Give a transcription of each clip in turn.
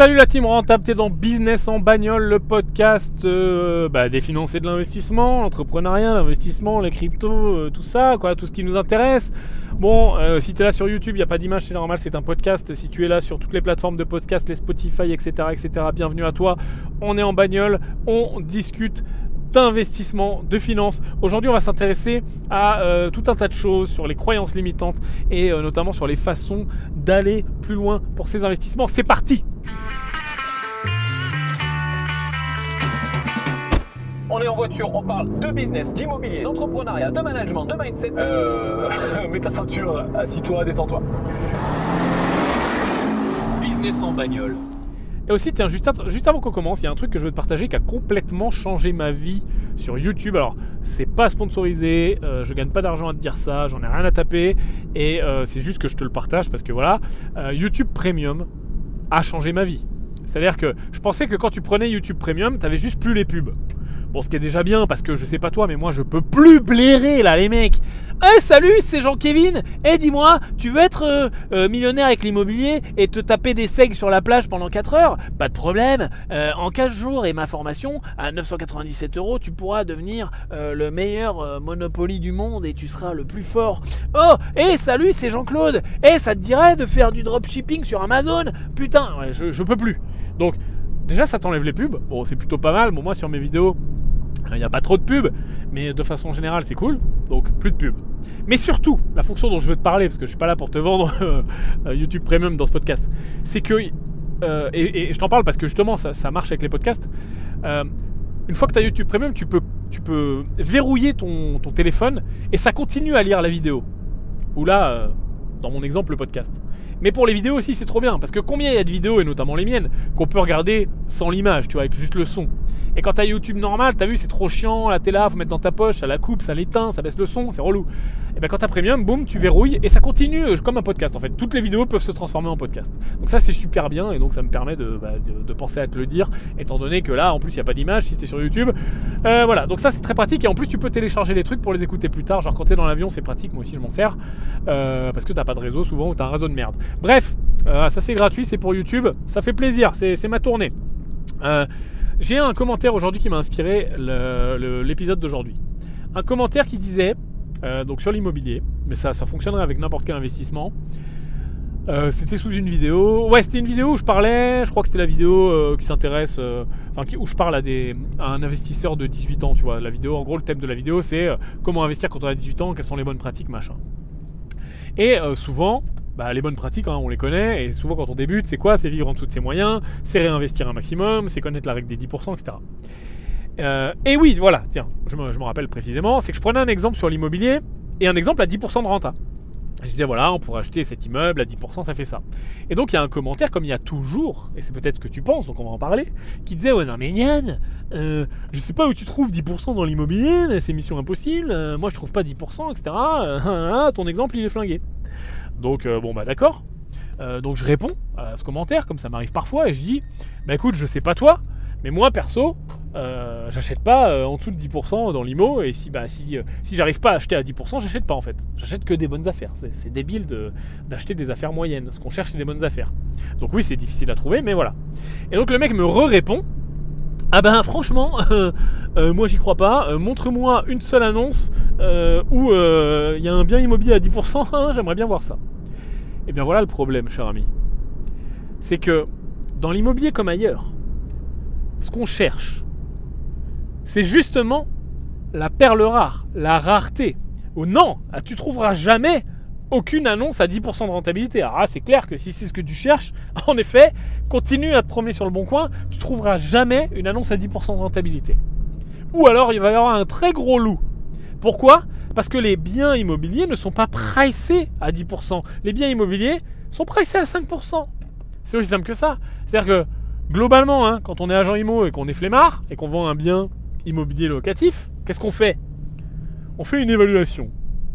Salut la team rentable, t'es dans Business en bagnole, le podcast euh, bah, des financiers de l'investissement, l'entrepreneuriat, l'investissement, les cryptos, euh, tout ça, quoi, tout ce qui nous intéresse. Bon, euh, si t'es là sur YouTube, il n'y a pas d'image, c'est normal, c'est un podcast. Si tu es là sur toutes les plateformes de podcast, les Spotify, etc., etc., bienvenue à toi. On est en bagnole, on discute d'investissement, de finances. Aujourd'hui, on va s'intéresser à euh, tout un tas de choses sur les croyances limitantes et euh, notamment sur les façons d'aller plus loin pour ces investissements. C'est parti On est en voiture, on parle de business, d'immobilier, d'entrepreneuriat, de management, de mindset. Euh, mets ta ceinture, assis-toi, détends-toi. Business en bagnole. Et aussi, tiens, juste, juste avant qu'on commence, il y a un truc que je veux te partager qui a complètement changé ma vie sur YouTube. Alors, c'est pas sponsorisé, euh, je gagne pas d'argent à te dire ça, j'en ai rien à taper. Et euh, c'est juste que je te le partage parce que voilà, euh, YouTube Premium a changé ma vie. C'est-à-dire que je pensais que quand tu prenais YouTube Premium, t'avais juste plus les pubs. Bon, ce qui est déjà bien parce que je sais pas toi, mais moi je peux plus blairer là, les mecs. Eh salut, c'est Jean-Kévin. Eh dis-moi, tu veux être euh, euh, millionnaire avec l'immobilier et te taper des segs sur la plage pendant 4 heures? Pas de problème. Euh, en 15 jours et ma formation à 997 euros, tu pourras devenir le meilleur Monopoly du monde et tu seras le plus fort. Oh, eh salut, c'est Jean-Claude. Eh, ça te dirait de faire du dropshipping sur Amazon? Putain, je, je peux plus. Donc déjà ça t'enlève les pubs. Bon, c'est plutôt pas mal. Bon, moi sur mes vidéos, il n'y a pas trop de pubs, mais de façon générale, c'est cool. Donc, plus de pubs. Mais surtout, la fonction dont je veux te parler, parce que je suis pas là pour te vendre euh, YouTube Premium dans ce podcast, c'est que, euh, et, je t'en parle parce que justement, ça, marche avec les podcasts. Euh, une fois que tu as YouTube Premium, tu peux, verrouiller ton, téléphone et ça continue à lire la vidéo. Ou dans mon exemple, le podcast. Mais pour les vidéos aussi, c'est trop bien. Parce que combien il y a de vidéos, et notamment les miennes, qu'on peut regarder sans l'image, tu vois, avec juste le son. Et quand t'as YouTube normal, t'as vu, c'est trop chiant, la télé là, faut mettre dans ta poche, ça la coupe, ça l'éteint, ça baisse le son, c'est relou. Et bien quand t'as premium, boum, tu verrouilles et ça continue euh, comme un podcast en fait. Toutes les vidéos peuvent se transformer en podcast. Donc ça c'est super bien et donc ça me permet de, bah, penser à te le dire, étant donné que là en plus il n'y a pas d'image si t'es sur YouTube. Euh, voilà, donc ça c'est très pratique et en plus tu peux télécharger les trucs pour les écouter plus tard. Genre quand t'es dans l'avion c'est pratique, moi aussi je m'en sers. Euh, parce que t'as pas de réseau souvent ou t'as un réseau de merde. Bref, ça c'est gratuit, c'est pour YouTube, ça fait plaisir, c'est ma tournée. J'ai un commentaire aujourd'hui qui m'a inspiré l'épisode d'aujourd'hui. Un commentaire qui disait, euh, donc sur l'immobilier, mais ça, ça fonctionnerait avec n'importe quel investissement. Euh, c'était sous une vidéo. Ouais, c'était une vidéo où je parlais. Je crois que c'était la vidéo euh, qui s'intéresse. enfin, où je parle à, des, un investisseur de 18 ans, tu vois. La vidéo, en gros, le thème de la vidéo, c'est comment investir quand on a 18 ans, quelles sont les bonnes pratiques, machin. Et souvent, bah, les bonnes pratiques, hein, on les connaît, et souvent quand on débute, c'est quoi? C'est vivre en dessous de ses moyens, c'est réinvestir un maximum, c'est connaître la règle des 10%, etc. Euh, et oui, voilà, tiens, je me, rappelle précisément, c'est que je prenais un exemple sur l'immobilier, et un exemple à 10% de renta. Je disais, voilà, on pourrait acheter cet immeuble à 10%, ça fait ça. Et donc, il y a un commentaire, comme il y a toujours, et c'est peut-être ce que tu penses, donc on va en parler, qui disait, ouais, non, mais Yann, euh, je sais pas où tu trouves 10% dans l'immobilier, c'est mission impossible, euh, moi je trouve pas 10%, etc. ton exemple, il est flingué. Donc, euh, bon, bah d'accord. Euh, donc, je réponds à ce commentaire, comme ça m'arrive parfois, et je dis Bah écoute, je sais pas toi, mais moi, perso, euh, j'achète pas en dessous de 10% dans l'IMO, et si, bah, si, si j'arrive pas à acheter à 10%, j'achète pas en fait. J'achète que des bonnes affaires. C'est débile d'acheter des affaires moyennes. Ce qu'on cherche, c'est des bonnes affaires. Donc, oui, c'est difficile à trouver, mais voilà. Et donc, le mec me re-répond ah ben franchement, moi j'y crois pas. Montre-moi une seule annonce où il y a un bien immobilier à 10%, hein, j'aimerais bien voir ça. Et eh bien voilà le problème, cher ami. C'est que dans l'immobilier comme ailleurs, ce qu'on cherche, c'est justement la perle rare, la rareté. Ou non, ah, tu trouveras jamais aucune annonce à 10% de rentabilité. Alors c'est clair que si c'est ce que tu cherches, en effet, continue à te promener sur le bon coin, tu trouveras jamais une annonce à 10% de rentabilité. Ou alors il va y avoir un très gros loup. Pourquoi? Parce que les biens immobiliers ne sont pas pricés à 10%. Les biens immobiliers sont pricés à 5%. C'est aussi simple que ça. C'est-à-dire que globalement, hein, quand on est agent immo et qu'on est flemmard et qu'on vend un bien immobilier locatif, qu'est-ce qu'on fait? On fait une évaluation.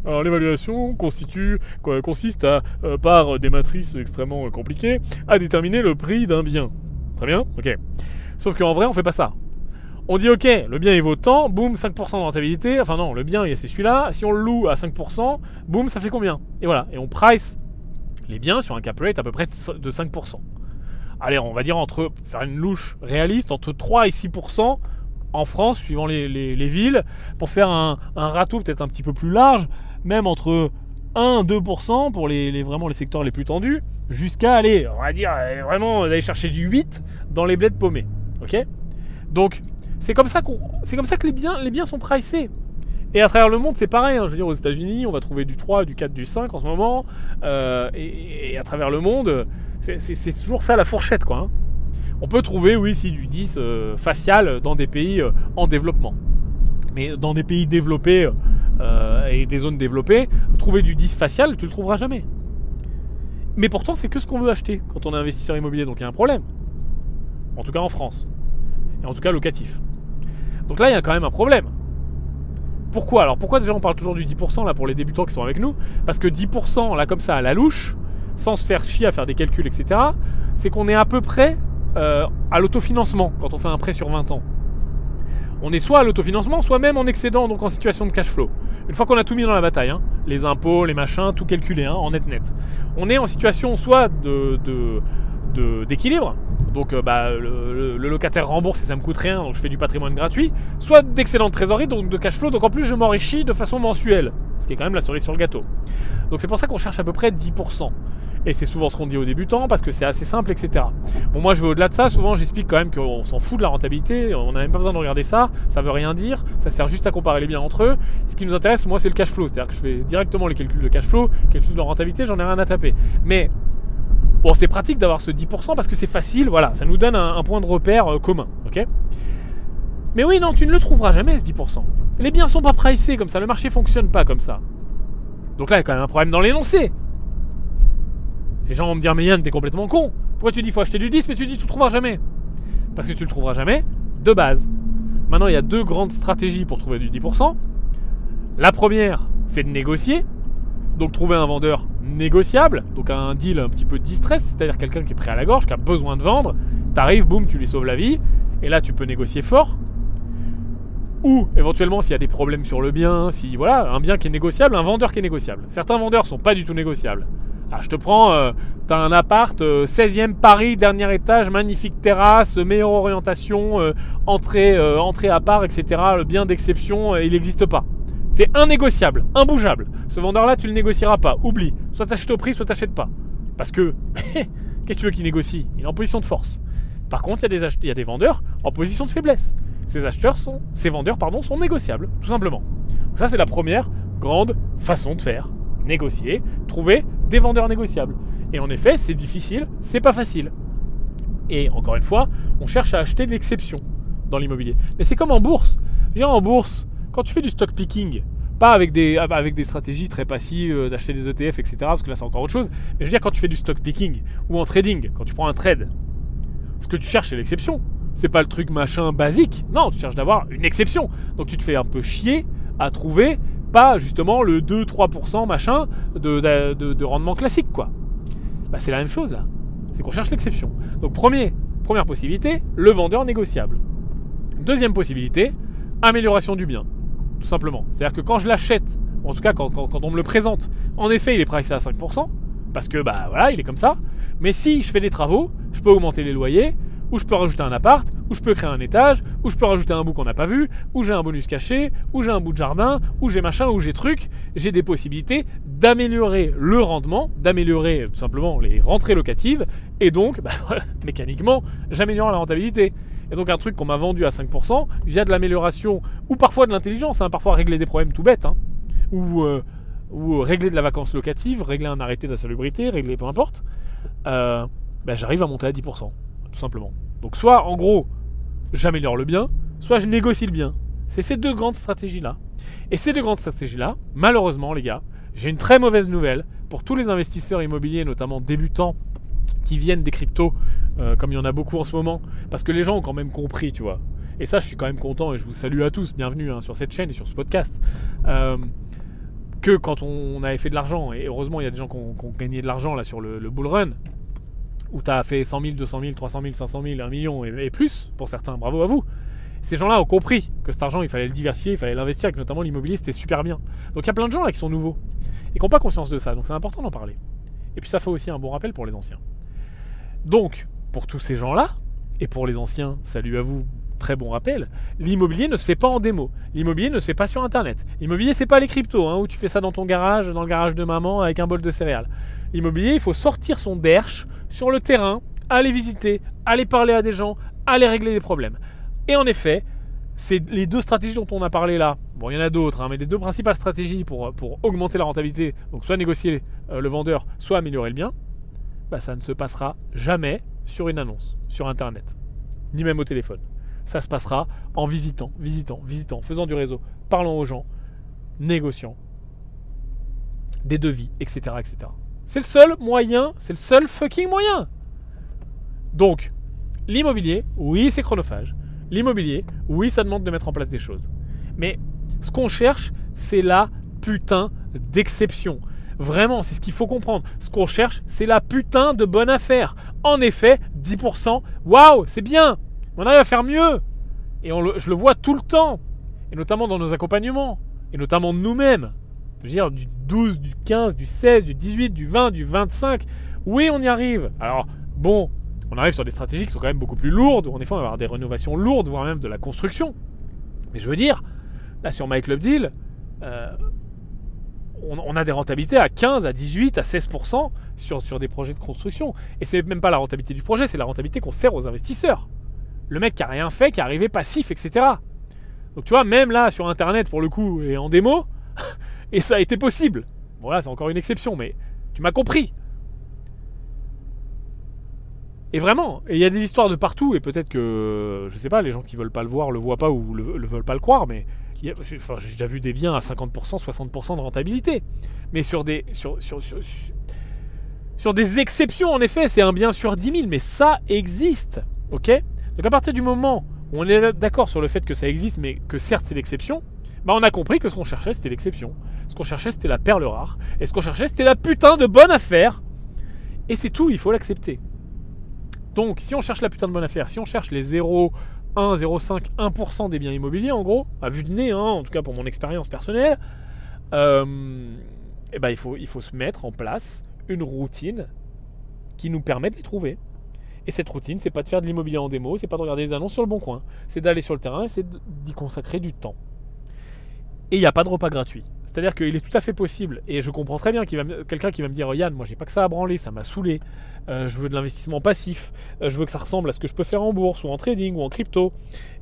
Alors l'évaluation constitue, consiste à, euh, par des matrices extrêmement compliquées, à déterminer le prix d'un bien. Très bien, ok. Sauf qu'en vrai, on fait pas ça. On dit ok, le bien il vaut tant, boum, 5% de rentabilité. Enfin non, le bien c'est celui-là. Si on le loue à 5%, boum, ça fait combien? Et voilà, et on price les biens sur un cap rate à peu près de 5%. allez, on va dire entre, faire une louche réaliste, entre 3 et 6% en France, suivant les, villes, pour faire un, un râteau peut-être un petit peu plus large, même entre 1-2% pour les, vraiment les secteurs les plus tendus, jusqu'à aller, on va dire, vraiment d'aller chercher du 8 dans les bleds paumés. Ok? Donc, c'est comme, ça qu'on, c'est comme ça que les biens, les biens sont pricés. Et à travers le monde, c'est pareil. Hein. Je veux dire, aux États-Unis, on va trouver du 3, du 4, du 5 en ce moment. Euh, et, à travers le monde, c'est, toujours ça la fourchette, quoi. Hein. On peut trouver, oui, si du 10 euh, facial dans des pays euh, en développement. Mais dans des pays développés euh, et des zones développées, trouver du 10 facial, tu le trouveras jamais. Mais pourtant, c'est que ce qu'on veut acheter quand on est investisseur immobilier, donc il y a un problème. En tout cas en France. Et en tout cas locatif. Donc là, il y a quand même un problème. Pourquoi? Alors pourquoi déjà on parle toujours du 10% là pour les débutants qui sont avec nous? Parce que 10% là comme ça à la louche, sans se faire chier à faire des calculs, etc., c'est qu'on est à peu près euh, à l'autofinancement quand on fait un prêt sur 20 ans on est soit à l'autofinancement, soit même en excédent, donc en situation de cash flow. Une fois qu'on a tout mis dans la bataille, hein, les impôts, les machins, tout calculé, hein, en net-net. On est en situation soit d'équilibre, donc euh, bah, le, locataire rembourse et ça me coûte rien, donc je fais du patrimoine gratuit, soit d'excédent de trésorerie, donc de cash flow, donc en plus je m'enrichis de façon mensuelle, ce qui est quand même la cerise sur le gâteau. Donc c'est pour ça qu'on cherche à peu près 10%. Et c'est souvent ce qu'on dit aux débutants parce que c'est assez simple, etc. Bon, moi je vais au-delà de ça. Souvent j'explique quand même qu'on s'en fout de la rentabilité. On n'a même pas besoin de regarder ça. Ça veut rien dire. Ça sert juste à comparer les biens entre eux. Ce qui nous intéresse, moi, c'est le cash flow. C'est-à-dire que je fais directement les calculs de cash flow, calcul de rentabilité, j'en ai rien à taper. Mais bon, c'est pratique d'avoir ce 10% parce que c'est facile. Voilà, ça nous donne un, point de repère euh, commun. Ok? Mais oui, non, tu ne le trouveras jamais ce 10%. Les biens sont pas pricés comme ça, le marché fonctionne pas comme ça. Donc là, il y a quand même un problème dans l'énoncé. Les gens vont me dire, mais Yann, t'es complètement con. Pourquoi tu dis faut acheter du 10, mais tu dis tu le trouveras jamais Parce que tu le trouveras jamais de base. Maintenant, il y a deux grandes stratégies pour trouver du 10%. La première, c'est de négocier. Donc trouver un vendeur négociable, donc un deal un petit peu distress, c'est-à-dire quelqu'un qui est prêt à la gorge, qui a besoin de vendre. T'arrives, boum, tu lui sauves la vie. Et là, tu peux négocier fort. Ou éventuellement, s'il y a des problèmes sur le bien, si voilà, un bien qui est négociable, un vendeur qui est négociable. Certains vendeurs sont pas du tout négociables. Ah, je te prends, euh, t'as un appart, 16e euh, Paris, dernier étage, magnifique terrasse, meilleure orientation, euh, entrée, entrée à part, etc. Le bien d'exception, il n'existe pas. T'es innégociable, imbougeable. Ce vendeur-là, tu le négocieras pas. Oublie. Soit t'achètes au prix, soit t'achètes pas. Parce que, qu'est-ce que tu veux qu'il négocie? Il est en position de force. Par contre, il y, a des y a des vendeurs en position de faiblesse. Ces acheteurs sont, ces vendeurs, pardon, sont négociables, tout simplement. Donc ça, c'est la première grande façon de faire négocier, trouver des vendeurs négociables. Et en effet, c'est difficile, c'est pas facile. Et encore une fois, on cherche à acheter de l'exception dans l'immobilier. Mais c'est comme en bourse. Viens en bourse, quand tu fais du stock picking, pas avec des, avec des stratégies très passives euh, d'acheter des ETF, etc., parce que là c'est encore autre chose, mais je veux dire quand tu fais du stock picking ou en trading, quand tu prends un trade, ce que tu cherches c'est l'exception. C'est pas le truc machin basique. Non, tu cherches d'avoir une exception. Donc tu te fais un peu chier à trouver pas justement le 2-3% machin de, rendement classique quoi. Bah, c'est la même chose là. C'est qu'on cherche l'exception. Donc premier, première possibilité, le vendeur négociable. Deuxième possibilité, amélioration du bien. Tout simplement. C'est-à-dire que quand je l'achète, en tout cas quand, on me le présente, en effet il est pricé à 5%, parce que bah voilà, il est comme ça. Mais si je fais des travaux, je peux augmenter les loyers, ou je peux rajouter un appart, ou je peux créer un étage, ou je peux rajouter un bout qu'on n'a pas vu, ou j'ai un bonus caché, ou j'ai un bout de jardin, ou j'ai machin, ou j'ai truc. J'ai des possibilités d'améliorer le rendement, d'améliorer tout simplement les rentrées locatives, et donc, bah, mécaniquement, j'améliore la rentabilité. Et donc un truc qu'on m'a vendu à 5% via de l'amélioration, ou parfois de l'intelligence, hein, parfois régler des problèmes tout bêtes, hein, ou, euh, ou, régler de la vacance locative, régler un arrêté de la salubrité, régler peu importe, euh, bah, j'arrive à monter à 10% simplement. Donc soit en gros, j'améliore le bien, soit je négocie le bien. C'est ces deux grandes stratégies-là. Et ces deux grandes stratégies-là, malheureusement les gars, j'ai une très mauvaise nouvelle pour tous les investisseurs immobiliers, notamment débutants, qui viennent des cryptos, euh, comme il y en a beaucoup en ce moment, parce que les gens ont quand même compris, tu vois. Et ça, je suis quand même content et je vous salue à tous, bienvenue hein, sur cette chaîne et sur ce podcast. Euh, que quand on, avait fait de l'argent, et heureusement il y a des gens qui ont, gagné de l'argent là sur le bull run, où tu as fait 100 000, 200 000, 300 000, 500 000, 1 million et, plus pour certains. Bravo à vous. Ces gens-là ont compris que cet argent, il fallait le diversifier, il fallait l'investir, que notamment l'immobilier, c'était super bien. Donc il y a plein de gens là qui sont nouveaux et qui n'ont pas conscience de ça. Donc c'est important d'en parler. Et puis ça fait aussi un bon rappel pour les anciens. Donc, pour tous ces gens-là, et pour les anciens, salut à vous, très bon rappel, l'immobilier ne se fait pas en démo. L'immobilier ne se fait pas sur Internet. L'immobilier, c'est pas les cryptos, hein, où tu fais ça dans ton garage, dans le garage de maman, avec un bol de céréales. L'immobilier, il faut sortir son derche sur le terrain, aller visiter, aller parler à des gens, aller régler des problèmes. Et en effet, c'est les deux stratégies dont on a parlé là. Bon, il y en a d'autres, hein, mais les deux principales stratégies pour, pour augmenter la rentabilité, donc soit négocier euh, le vendeur, soit améliorer le bien, bah, ça ne se passera jamais sur une annonce, sur Internet, ni même au téléphone. Ça se passera en visitant, visitant, visitant, faisant du réseau, parlant aux gens, négociant, des devis, etc. etc. C'est le seul moyen, c'est le seul fucking moyen. Donc, l'immobilier, oui, c'est chronophage. L'immobilier, oui, ça demande de mettre en place des choses. Mais ce qu'on cherche, c'est la putain d'exception. Vraiment, c'est ce qu'il faut comprendre. Ce qu'on cherche, c'est la putain de bonne affaire. En effet, 10%, waouh, c'est bien. On arrive à faire mieux. Et je le vois tout le temps. Et notamment dans nos accompagnements. Et notamment nous-mêmes. Veux dire, du 12, du 15, du 16, du 18, du 20, du 25. Oui, on y arrive. Alors, bon, on arrive sur des stratégies qui sont quand même beaucoup plus lourdes. En effet, on va avoir des rénovations lourdes, voire même de la construction. Mais je veux dire, là sur My Club Deal, euh, on, a des rentabilités à 15, à 18, à 16% sur, sur des projets de construction. Et c'est même pas la rentabilité du projet, c'est la rentabilité qu'on sert aux investisseurs. Le mec qui a rien fait, qui est arrivé passif, etc. Donc tu vois, même là sur Internet, pour le coup, et en démo, et ça a été possible. Bon là, c'est encore une exception, mais tu m'as compris. Et vraiment, il y a des histoires de partout, et peut-être que, je sais pas, les gens qui veulent pas le voir le voient pas ou le, le veulent pas le croire, mais j'ai déjà vu des biens à 50%, 60% de rentabilité. Mais sur des, sur, sur, sur, des exceptions, en effet, c'est un bien sur 10 000, mais ça existe. Ok? Donc à partir du moment où on est d'accord sur le fait que ça existe, mais que certes c'est l'exception, bah on a compris que ce qu'on cherchait c'était l'exception. Ce qu'on cherchait c'était la perle rare. Et ce qu'on cherchait c'était la putain de bonne affaire. Et c'est tout, il faut l'accepter. Donc si on cherche la putain de bonne affaire, si on cherche les 0, 1, 0,5, 1% des biens immobiliers, en gros, à vue de nez, hein, en tout cas pour mon expérience personnelle, euh, eh ben, il, faut, il faut se mettre en place une routine qui nous permet de les trouver. Et cette routine, c'est pas de faire de l'immobilier en démo, c'est pas de regarder des annonces sur le bon coin, c'est d'aller sur le terrain et c'est d'y consacrer du temps. Il n'y a pas de repas gratuit. C'est-à-dire qu'il est tout à fait possible, et je comprends très bien quelqu'un qui va me dire Yann, moi j'ai pas que ça à branler, ça m'a saoulé, euh, je veux de l'investissement passif, euh, je veux que ça ressemble à ce que je peux faire en bourse, ou en trading, ou en crypto,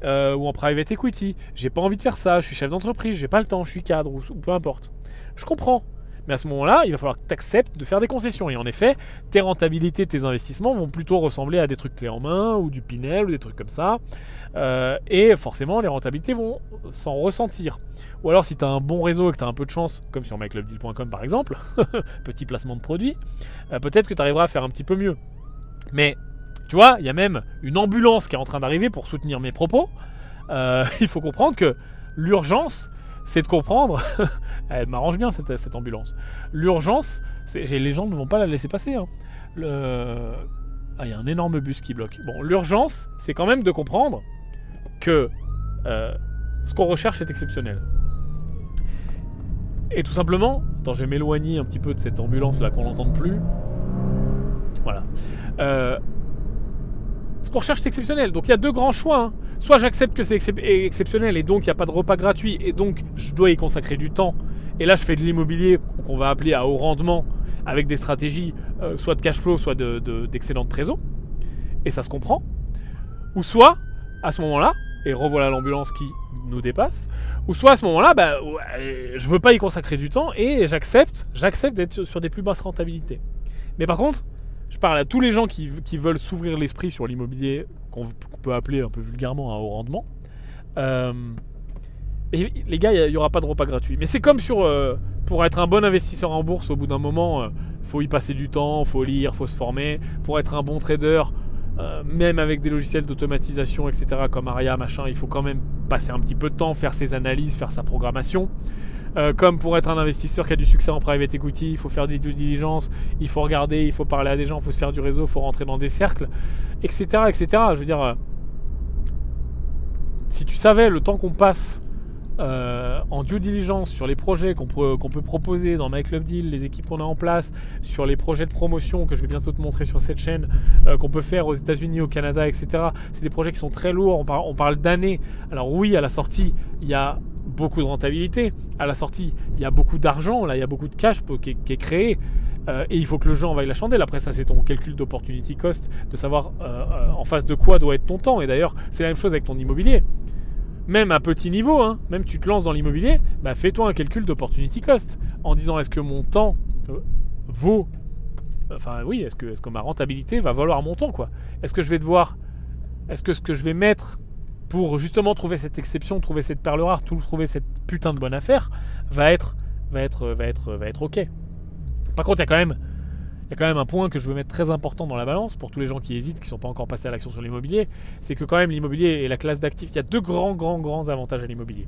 euh, ou en private equity. J'ai pas envie de faire ça, je suis chef d'entreprise, j'ai pas le temps, je suis cadre, ou peu importe. Je comprends. Mais à ce moment-là, il va falloir que tu acceptes de faire des concessions. Et en effet, tes rentabilités, tes investissements vont plutôt ressembler à des trucs clés en main ou du Pinel ou des trucs comme ça. Euh, et forcément, les rentabilités vont s'en ressentir. Ou alors, si tu as un bon réseau et que tu as un peu de chance, comme sur myclubdeal.com par exemple, petit placement de produit, euh, peut-être que tu arriveras à faire un petit peu mieux. Mais tu vois, il y a même une ambulance qui est en train d'arriver pour soutenir mes propos. Euh, il faut comprendre que l'urgence, c'est de comprendre. Elle m'arrange bien cette, ambulance. L'urgence, les gens ne vont pas la laisser passer. Hein. Ah, il y a un énorme bus qui bloque. Bon, l'urgence, c'est quand même de comprendre que euh, ce qu'on recherche est exceptionnel. Et tout simplement, attends, je vais m'éloigner un petit peu de cette ambulance là qu'on n'entende plus. Voilà. Euh, ce qu'on recherche est exceptionnel. Donc il y a deux grands choix. Hein. Soit j'accepte que c'est exceptionnel et donc il n'y a pas de repas gratuit et donc je dois y consacrer du temps. Et là je fais de l'immobilier qu'on va appeler à haut rendement avec des stratégies euh, soit de cash flow, soit d'excellente de, trésor. Et ça se comprend. Ou soit, à ce moment-là, et revoilà l'ambulance qui nous dépasse, ou soit à ce moment-là, bah, je veux pas y consacrer du temps et j'accepte, j'accepte d'être sur des plus basses rentabilités. Mais par contre, je parle à tous les gens qui, veulent s'ouvrir l'esprit sur l'immobilier, qu'on peut appeler un peu vulgairement un haut rendement. Euh, les gars, il n'y aura pas de repas gratuit. Mais c'est comme sur. Euh, pour être un bon investisseur en bourse, au bout d'un moment, il euh, faut y passer du temps, faut lire, faut se former. Pour être un bon trader, même avec des logiciels d'automatisation, etc., comme Aria, machin, il faut quand même passer un petit peu de temps, faire ses analyses, faire sa programmation. Euh, comme pour être un investisseur qui a du succès en private equity, il faut faire des due diligence, il faut regarder, il faut parler à des gens, il faut se faire du réseau, il faut rentrer dans des cercles, etc. etc. Je veux dire, euh, si tu savais le temps qu'on passe euh, en due diligence sur les projets qu'on peut, proposer dans My Club Deal, les équipes qu'on a en place, sur les projets de promotion que je vais bientôt te montrer sur cette chaîne, qu'on peut faire aux États-Unis, au Canada, etc. C'est des projets qui sont très lourds, on parle d'années. Alors oui, à la sortie, il y a beaucoup de rentabilité. À la sortie, il y a beaucoup d'argent, il y a beaucoup de cash qui est, créé. Euh, et il faut que le jeu envaille la chandelle. Après, ça, c'est ton calcul d'opportunity cost, de savoir en face de quoi doit être ton temps. Et d'ailleurs, c'est la même chose avec ton immobilier même à petit niveau, hein, même tu te lances dans l'immobilier, bah fais-toi un calcul d'opportunity cost en disant est-ce que mon temps euh, vaut, enfin oui, est-ce que, est que ma rentabilité va valoir mon temps quoi? Est-ce que je vais devoir, est-ce que ce que je vais mettre pour justement trouver cette exception, trouver cette perle rare, trouver cette putain de bonne affaire, va être, va être, va être, va être ok. Par contre, il y a quand même il y a quand même un point que je veux mettre très important dans la balance pour tous les gens qui hésitent, qui ne sont pas encore passés à l'action sur l'immobilier, c'est que quand même l'immobilier et la classe d'actifs, il y a deux grands, grands, grands avantages à l'immobilier.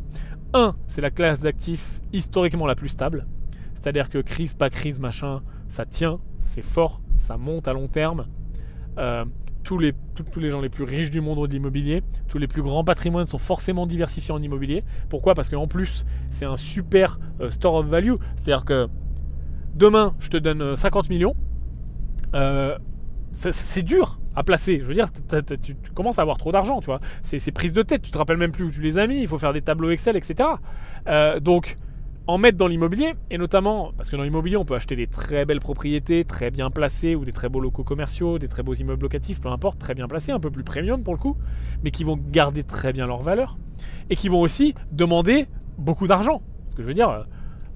Un, c'est la classe d'actifs historiquement la plus stable, c'est-à-dire que crise, pas crise, machin, ça tient, c'est fort, ça monte à long terme. Euh, tous les, tous les gens les plus riches du monde ont de l'immobilier. Tous les plus grands patrimoines sont forcément diversifiés en immobilier. Pourquoi? Parce qu'en plus, c'est un super euh, store of value. C'est-à-dire que demain, je te donne 50 euh, millions. Euh, c'est dur à placer. Je veux dire, tu, commences à avoir trop d'argent, tu vois. C'est prise de tête. Tu te rappelles même plus où tu les as mis. Il faut faire des tableaux Excel, etc. Donc, en mettre dans l'immobilier, et notamment parce que dans l'immobilier, on peut acheter des très belles propriétés, très bien placées, ou des très beaux locaux commerciaux, des très beaux immeubles locatifs, peu importe, très bien placés, un peu plus premium pour le coup, mais qui vont garder très bien leur valeur, et qui vont aussi demander beaucoup d'argent. Ce que je veux dire,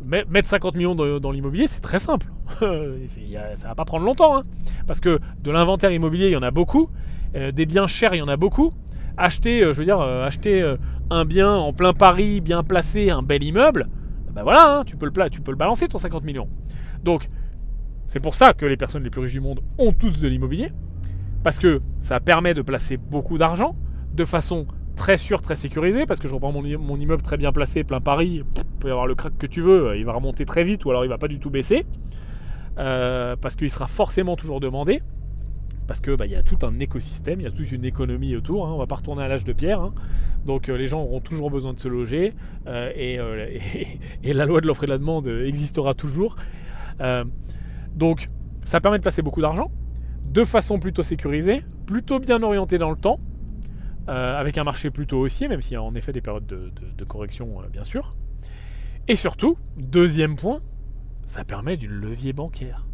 mettre 50 millions dans, l'immobilier, c'est très simple. ça va pas prendre longtemps. Hein. Parce que de l'inventaire immobilier, il y en a beaucoup. Euh, des biens chers, il y en a beaucoup. Acheter, euh, je veux dire, euh, acheter un bien en plein Paris, bien placé, un bel immeuble, ben voilà, hein, tu, peux le tu peux le balancer ton 50 millions. Donc, c'est pour ça que les personnes les plus riches du monde ont tous de l'immobilier. Parce que ça permet de placer beaucoup d'argent de façon très sûr, très sécurisé, parce que je reprends mon, immeuble très bien placé, plein Paris, il peut y avoir le crack que tu veux, il va remonter très vite, ou alors il va pas du tout baisser, euh, parce qu'il sera forcément toujours demandé, parce que bah, y a tout un écosystème, il y a toute une économie autour, hein, on va pas retourner à l'âge de pierre, hein. donc euh, les gens auront toujours besoin de se loger, euh, et, et, la loi de l'offre et de la demande existera toujours. donc ça permet de placer beaucoup d'argent, de façon plutôt sécurisée, plutôt bien orientée dans le temps, euh, avec un marché plutôt haussier, même s'il y a en effet des périodes de, correction, euh, bien sûr. Et surtout, deuxième point, ça permet du levier bancaire.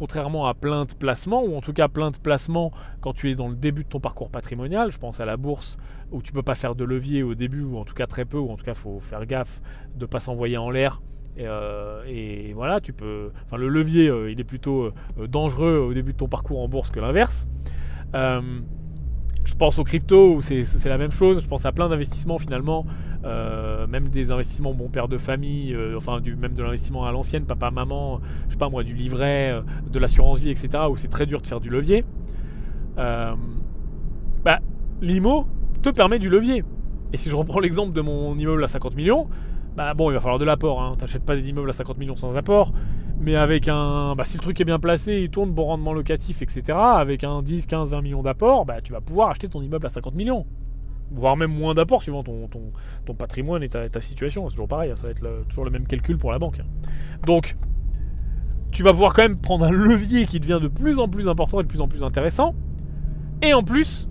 Contrairement à plein de placements, ou en tout cas plein de placements quand tu es dans le début de ton parcours patrimonial, je pense à la bourse où tu peux pas faire de levier au début, ou en tout cas très peu, ou en tout cas faut faire gaffe de pas s'envoyer en l'air et, euh, voilà, tu peux. Enfin, le levier, il est plutôt dangereux au début de ton parcours en bourse que l'inverse. Je pense aux crypto où c'est la même chose. Je pense à plein d'investissements finalement, euh, même des investissements bon père de famille, euh, enfin du, même de l'investissement à l'ancienne, papa, maman, je sais pas moi, du livret, euh, de l'assurance vie, etc. Où c'est très dur de faire du levier. bah, l'IMO te permet du levier. Et si je reprends l'exemple de mon immeuble à 50 millions, bah bon, il va falloir de l'apport. Hein. T'achètes pas des immeubles à 50 millions sans apport. Mais avec un. Bah, si le truc est bien placé, il tourne, bon rendement locatif, etc. Avec un 10, 15, 20 millions d'apport, bah, tu vas pouvoir acheter ton immeuble à 50 millions. Voire même moins d'apport suivant ton, patrimoine et ta, situation. C'est toujours pareil, hein, ça va être toujours le même calcul pour la banque. Hein. Donc, tu vas pouvoir quand même prendre un levier qui devient de plus en plus important et de plus en plus intéressant. Et en plus,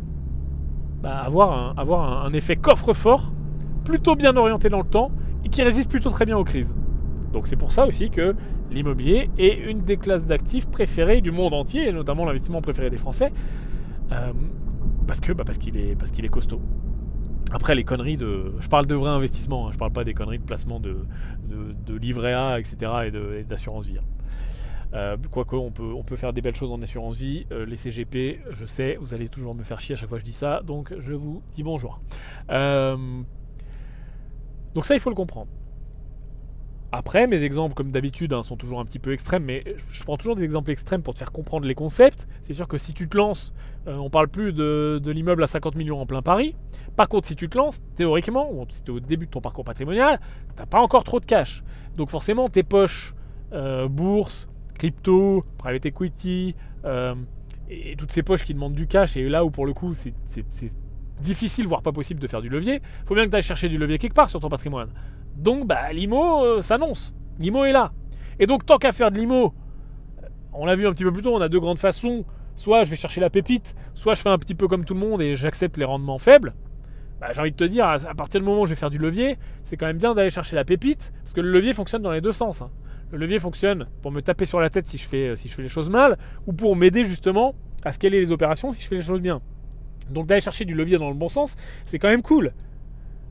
bah, avoir, un, effet coffre-fort, plutôt bien orienté dans le temps et qui résiste plutôt très bien aux crises. Donc c'est pour ça aussi que l'immobilier est une des classes d'actifs préférées du monde entier, et notamment l'investissement préféré des Français, euh, parce que bah parce qu'il est costaud. Après les conneries de, je parle de vrais investissements, hein, je parle pas des conneries de placement de, de, livret A, etc. et d'assurance vie. Hein. Euh, quoique on peut, on peut faire des belles choses en assurance vie, euh, les CGP, je sais, vous allez toujours me faire chier à chaque fois que je dis ça, donc je vous dis bonjour. donc ça il faut le comprendre. Après, mes exemples, comme d'habitude, hein, sont toujours un petit peu extrêmes, mais je prends toujours des exemples extrêmes pour te faire comprendre les concepts. C'est sûr que si tu te lances, euh, on parle plus de, l'immeuble à 50 millions en plein Paris. Par contre, si tu te lances, théoriquement, ou si tu es au début de ton parcours patrimonial, tu n'as pas encore trop de cash. Donc forcément, tes poches, euh, bourse, crypto, private equity, euh, et toutes ces poches qui demandent du cash, et là où pour le coup, c'est difficile, voire pas possible de faire du levier, faut bien que tu ailles chercher du levier quelque part sur ton patrimoine. Donc bah l'IMO euh, s'annonce. L'IMO est là. Et donc tant qu'à faire de l'IMO, on l'a vu un petit peu plus tôt, on a deux grandes façons. Soit je vais chercher la pépite, soit je fais un petit peu comme tout le monde et j'accepte les rendements faibles. Bah, j'ai envie de te dire, à partir du moment où je vais faire du levier, c'est quand même bien d'aller chercher la pépite, parce que le levier fonctionne dans les deux sens. Hein. Le levier fonctionne pour me taper sur la tête si je fais, si je fais les choses mal, ou pour m'aider justement à scaler les opérations si je fais les choses bien. Donc d'aller chercher du levier dans le bon sens, c'est quand même cool.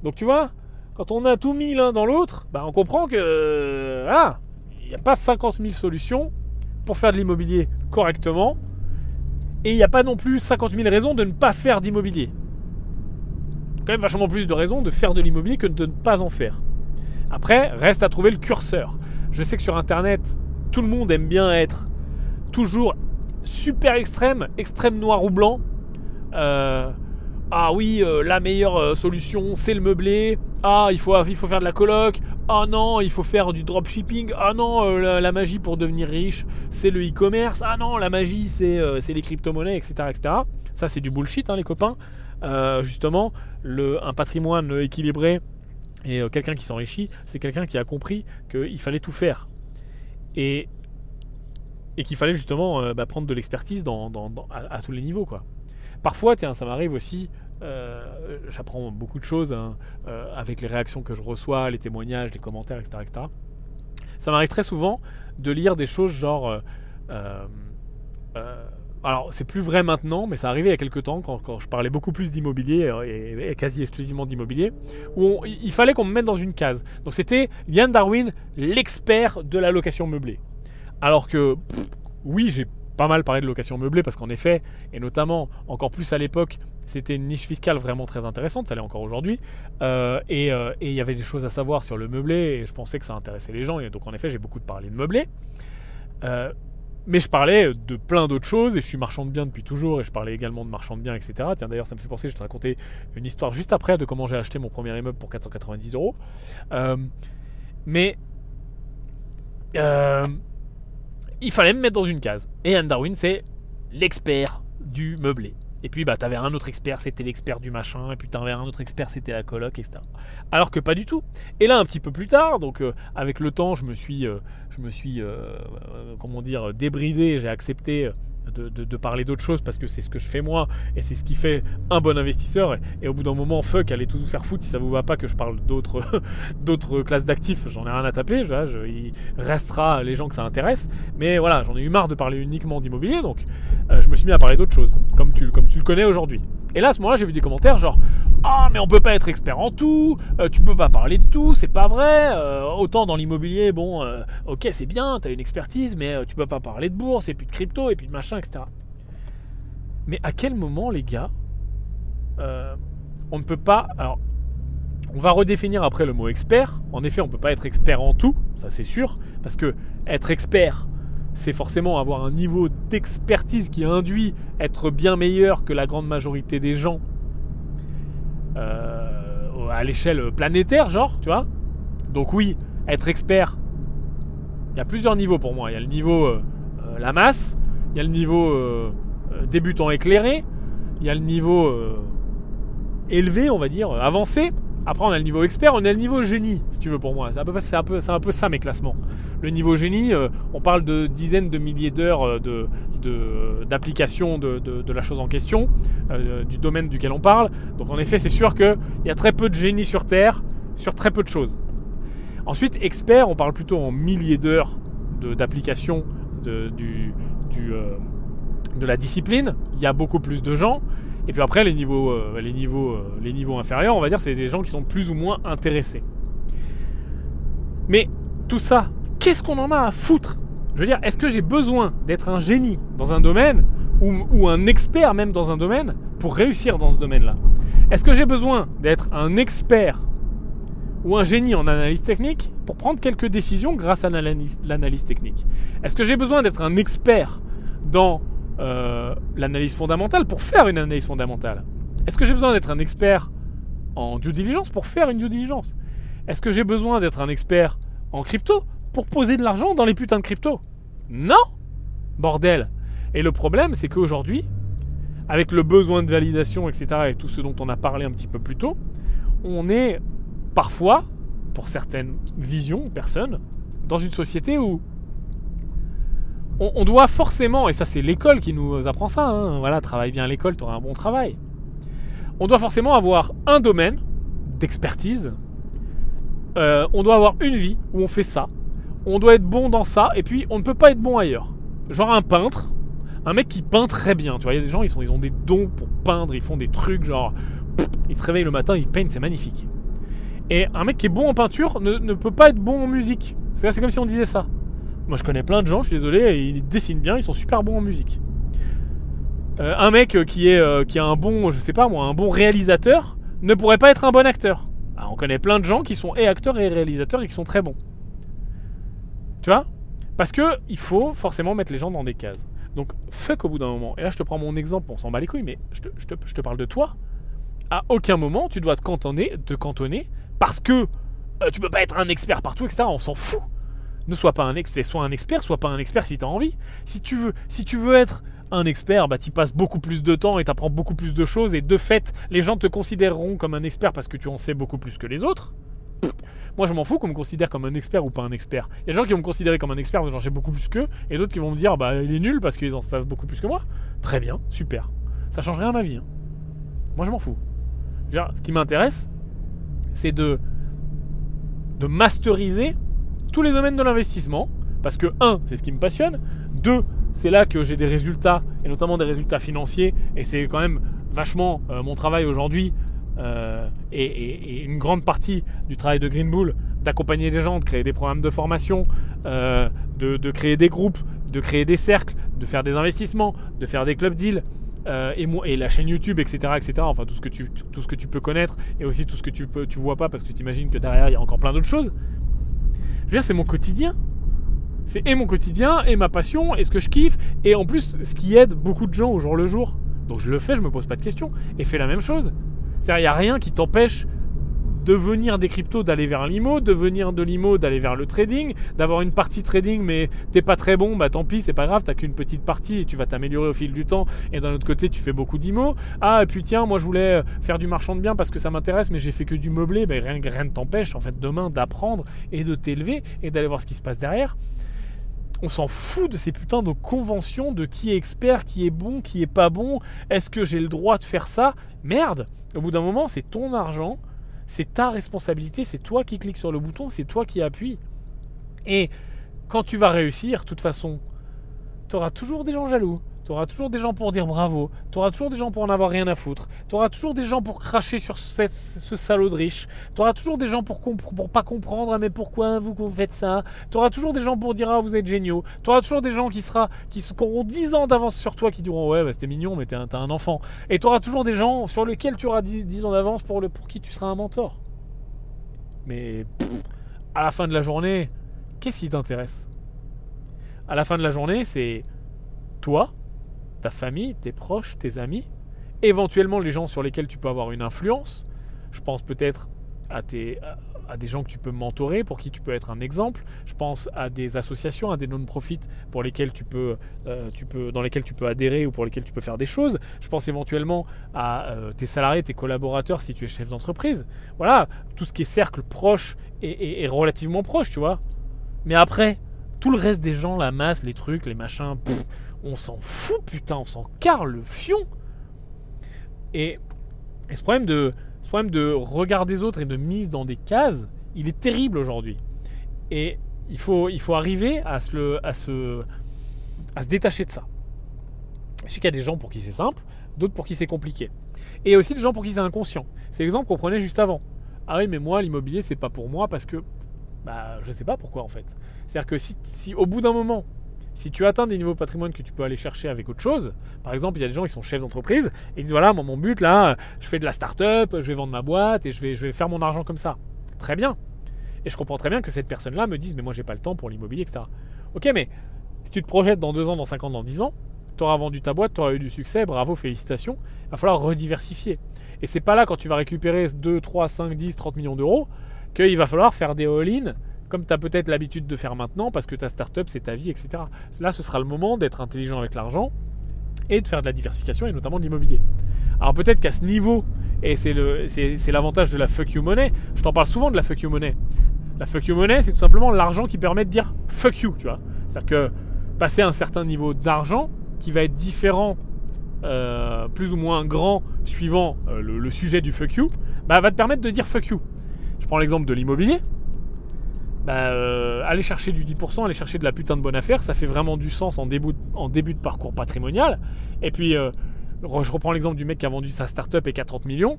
Donc tu vois, quand on a tout mis l'un dans l'autre, bah, on comprend que ah, il n'y a pas 50 000 solutions pour faire de l'immobilier correctement, et il n'y a pas non plus 50 000 raisons de ne pas faire d'immobilier. Quand même vachement plus de raisons de faire de l'immobilier que de ne pas en faire. Après, reste à trouver le curseur. Je sais que sur Internet, tout le monde aime bien être toujours super extrême, extrême noir ou blanc. Euh, ah oui, euh, la meilleure euh, solution, c'est le meublé. Ah, il faut, faire de la coloc. Ah non, il faut faire du dropshipping. Ah non, la, magie pour devenir riche, c'est le e-commerce. Ah non, la magie, c'est les crypto-monnaies, etc., etc. Ça, c'est du bullshit, hein, les copains. justement, le, un patrimoine équilibré, et euh, quelqu'un qui s'enrichit, c'est quelqu'un qui a compris qu'il fallait tout faire. Et, qu'il fallait justement euh, bah, prendre de l'expertise dans, à, tous les niveaux. Quoi. Parfois, tiens, ça m'arrive aussi, euh, j'apprends beaucoup de choses hein, avec les réactions que je reçois, les témoignages, les commentaires, etc. etc. Ça m'arrive très souvent de lire des choses genre alors c'est plus vrai maintenant, mais ça arrivait il y a quelques temps quand, je parlais beaucoup plus d'immobilier euh, et, quasi exclusivement d'immobilier, où il fallait qu'on me mette dans une case. Donc c'était Yann Darwin, l'expert de la location meublée. Alors que oui, j'ai pas mal parlé de location meublée parce qu'en effet, et notamment encore plus à l'époque, c'était une niche fiscale vraiment très intéressante, ça l'est encore aujourd'hui, euh, euh, et il y avait des choses à savoir sur le meublé, et je pensais que ça intéressait les gens, et donc en effet j'ai beaucoup parlé de meublé. Mais je parlais de plein d'autres choses et je suis marchand de biens depuis toujours et je parlais également de marchand de biens, etc. Tiens, d'ailleurs, ça me fait penser, je te raconter une histoire juste après de comment j'ai acheté mon premier immeuble pour 490 euros. Euh, mais euh, il fallait me mettre dans une case. Et Anne Darwin, c'est l'expert du meublé. Et puis, bah, t'avais un autre expert, c'était l'expert du machin. Et puis, t'avais un autre expert, c'était la coloc, etc. Alors que pas du tout. Et là, un petit peu plus tard, donc euh, avec le temps, je me suis, euh, je me suis, euh, comment dire, débridé. J'ai accepté de, parler d'autre chose parce que c'est ce que je fais moi et c'est ce qui fait un bon investisseur. Et, au bout d'un moment, fuck, allez tout faire foutre si ça vous va pas que je parle d'autres, d'autres classes d'actifs. J'en ai rien à taper. Je, il restera les gens que ça intéresse. Mais voilà, j'en ai eu marre de parler uniquement d'immobilier, donc euh, je me suis mis à parler d'autres choses, comme tu, comme tu le connais aujourd'hui. Et là, à ce moment-là, j'ai vu des commentaires genre Ah, mais on peut pas être expert en tout, euh, tu peux pas parler de tout, c'est pas vrai. Euh, autant dans l'immobilier, bon, ok, c'est bien, tu as une expertise, mais tu peux pas parler de bourse, et puis de crypto, et puis de machin, etc. Mais à quel moment, les gars, on ne peut pas. Alors, on va redéfinir après le mot expert. En effet, on peut pas être expert en tout, ça c'est sûr, parce que être expert c'est forcément avoir un niveau d'expertise qui induit être bien meilleur que la grande majorité des gens euh, à l'échelle planétaire, genre, tu vois. Donc oui, être expert, il y a plusieurs niveaux pour moi. Il y a le niveau euh, euh, la masse, il y a le niveau débutant éclairé, il y a le niveau élevé, on va dire, avancé. Après, on a le niveau expert, on a le niveau génie, si tu veux, pour moi. C'est un peu, un un peu ça mes classements. Le niveau génie, euh, on parle de dizaines de milliers d'heures euh, d'application de, de, la chose en question, euh, du domaine duquel on parle. Donc, en effet, c'est sûr qu'il y a très peu de génie sur Terre, sur très peu de choses. Ensuite, expert, on parle plutôt en milliers d'heures d'application du, du, de la discipline. Il y a beaucoup plus de gens. Et puis après, les niveaux, euh, les niveaux, euh, les niveaux inférieurs, on va dire, c'est des gens qui sont plus ou moins intéressés. Mais tout ça, qu'est-ce qu'on en a à foutre? Je veux dire, est-ce que j'ai besoin d'être un génie dans un domaine ou, un expert même dans un domaine pour réussir dans ce domaine-là? Est-ce que j'ai besoin d'être un expert ou un génie en analyse technique pour prendre quelques décisions grâce à l'analyse technique? Est-ce que j'ai besoin d'être un expert dans euh, l'analyse fondamentale pour faire une analyse fondamentale. Est-ce que j'ai besoin d'être un expert en due diligence pour faire une due diligence? Est-ce que j'ai besoin d'être un expert en crypto pour poser de l'argent dans les putains de crypto Non! Bordel! Et le problème, c'est qu'aujourd'hui, avec le besoin de validation, etc., et tout ce dont on a parlé un petit peu plus tôt, on est parfois, pour certaines visions, personnes, dans une société où on, doit forcément, et ça c'est l'école qui nous apprend ça, hein, voilà, travaille bien à l'école, tu auras un bon travail. On doit forcément avoir un domaine d'expertise, euh, on doit avoir une vie où on fait ça, on doit être bon dans ça, et puis on ne peut pas être bon ailleurs. Genre un peintre, un mec qui peint très bien, tu vois, il y a des gens, ils, sont, ils ont des dons pour peindre, ils font des trucs genre, ils se réveillent le matin, ils peignent, c'est magnifique. Et un mec qui est bon en peinture ne, peut pas être bon en musique. C'est comme si on disait ça. Moi, je connais plein de gens, je suis désolé, ils dessinent bien, ils sont super bons en musique. Euh, un mec qui, est, euh, qui a un bon, je sais pas moi, un bon réalisateur ne pourrait pas être un bon acteur. on connaît plein de gens qui sont et acteurs et réalisateurs et qui sont très bons. Tu vois? Parce que il faut forcément mettre les gens dans des cases. Donc fuck au bout d'un moment. Et là, je te prends mon exemple, on s'en bat les couilles, mais je te, parle de toi. À aucun moment, tu dois te cantonner, te cantonner parce que euh, tu peux pas être un expert partout, etc. On s'en fout. Ne sois pas un expert, soit un expert, soit pas un expert si tu as envie. Si tu veux, si tu veux être un expert, bah tu passes beaucoup plus de temps et tu apprends beaucoup plus de choses et de fait, les gens te considéreront comme un expert parce que tu en sais beaucoup plus que les autres. moi, je m'en fous qu'on me considère comme un expert ou pas un expert. Il y a des gens qui vont me considérer comme un expert parce que j'en sais beaucoup plus qu'eux et d'autres qui vont me dire bah il est nul parce qu'ils en savent beaucoup plus que moi. Très bien, super. Ça change rien à ma vie. Hein. Moi, je m'en fous. ce qui m'intéresse, c'est de, de masteriser tous les domaines de l'investissement. Parce que, un, c'est ce qui me passionne. Deux, c'est là que j'ai des résultats, et notamment des résultats financiers. Et c'est quand même vachement euh, mon travail aujourd'hui, euh, et, une grande partie du travail de Green Bull, d'accompagner des gens, de créer des programmes de formation, euh, de, créer des groupes, de créer des cercles, de faire des investissements, de faire des club deals, et, la chaîne YouTube, etc., etc. Enfin, tout ce que tu, tout ce que tu peux connaître et aussi tout ce que tu peux, tu vois pas parce que tu imagines que derrière il y a encore plein d'autres choses. Je veux dire, c'est mon quotidien. C'est et mon quotidien et ma passion et ce que je kiffe et en plus ce qui aide beaucoup de gens au jour le jour. Donc je le fais, je me pose pas de questions et fais la même chose. C'est-à-dire, il n'y a rien qui t'empêche de venir des cryptos d'aller vers l'IMO, de venir de l'IMO d'aller vers le trading, d'avoir une partie trading mais t'es pas très bon, bah tant pis, c'est pas grave, t'as qu'une petite partie et tu vas t'améliorer au fil du temps. Et d'un autre côté tu fais beaucoup d'IMO. Ah et puis tiens, moi je voulais faire du marchand de biens parce que ça m'intéresse mais j'ai fait que du meublé, bah, rien, rien ne t'empêche en fait demain d'apprendre et de t'élever et d'aller voir ce qui se passe derrière. On s'en fout de ces putains de conventions de qui est expert, qui est bon, qui est pas bon. Est-ce que j'ai le droit de faire ça? Merde! Au bout d'un moment, c'est ton argent c'est ta responsabilité, c'est toi qui cliques sur le bouton, c'est toi qui appuies. Et quand tu vas réussir, de toute façon, tu auras toujours des gens jaloux. Tu auras toujours des gens pour dire bravo. Tu auras toujours des gens pour en avoir rien à foutre. Tu auras toujours des gens pour cracher sur ce salaud de riche. Tu auras toujours des gens pour, pour pas comprendre ah, mais pourquoi vous, faites ça? Tu auras toujours des gens pour dire ah vous êtes géniaux. Tu auras toujours des gens qui, sera, qui, auront 10 ans d'avance sur toi qui diront ouais bah, c'était mignon mais t'es un, enfant. Et tu auras toujours des gens sur lesquels tu auras 10, ans d'avance pour, pour qui tu seras un mentor. Mais à la fin de la journée, qu'est-ce qui t'intéresse? À la fin de la journée, c'est toi ta famille, tes proches, tes amis, éventuellement les gens sur lesquels tu peux avoir une influence. Je pense peut-être à, tes, à, des gens que tu peux mentorer, pour qui tu peux être un exemple. Je pense à des associations, à des non-profits pour lesquels tu peux, euh, tu peux, dans lesquels tu peux adhérer ou pour lesquels tu peux faire des choses. Je pense éventuellement à euh, tes salariés, tes collaborateurs si tu es chef d'entreprise. Voilà, tout ce qui est cercle proche et, relativement proche, tu vois. Mais après, tout le reste des gens, la masse, les trucs, les machins, on s'en fout, putain, on s'en carre le fion. Et, ce, problème de, ce problème de regard des autres et de mise dans des cases, il est terrible aujourd'hui. Et il faut, il faut arriver à se, à, se, à se détacher de ça. Je sais qu'il y a des gens pour qui c'est simple, d'autres pour qui c'est compliqué. Et aussi des gens pour qui c'est inconscient. C'est l'exemple qu'on prenait juste avant. Ah oui, mais moi, l'immobilier, c'est pas pour moi parce que bah, je sais pas pourquoi en fait. C'est-à-dire que si, si au bout d'un moment, si tu atteins des niveaux patrimoine que tu peux aller chercher avec autre chose, par exemple, il y a des gens qui sont chefs d'entreprise et ils disent voilà, mon but là, je fais de la start-up, je vais vendre ma boîte et je vais, je vais faire mon argent comme ça. Très bien. Et je comprends très bien que cette personne-là me dise mais moi j'ai pas le temps pour l'immobilier, etc. Ok, mais si tu te projettes dans 2 ans, dans 5 ans, dans 10 ans, tu auras vendu ta boîte, tu auras eu du succès, bravo, félicitations. Il va falloir rediversifier. Et c'est pas là quand tu vas récupérer 2, 3, 5, 10, 30 millions d'euros qu'il va falloir faire des all-in comme tu as peut-être l'habitude de faire maintenant, parce que ta startup, c'est ta vie, etc. Là, ce sera le moment d'être intelligent avec l'argent et de faire de la diversification et notamment de l'immobilier. Alors peut-être qu'à ce niveau, et c'est l'avantage de la fuck you money, je t'en parle souvent de la fuck you money. La fuck you money, c'est tout simplement l'argent qui permet de dire fuck you, tu vois. C'est-à-dire que passer un certain niveau d'argent qui va être différent, euh, plus ou moins grand, suivant euh, le, sujet du fuck you, bah, va te permettre de dire fuck you. Je prends l'exemple de l'immobilier. Bah, euh, aller chercher du 10%, aller chercher de la putain de bonne affaire, ça fait vraiment du sens en début, en début de parcours patrimonial. Et puis, je reprends l'exemple du mec qui a vendu sa startup et qui a 30 millions.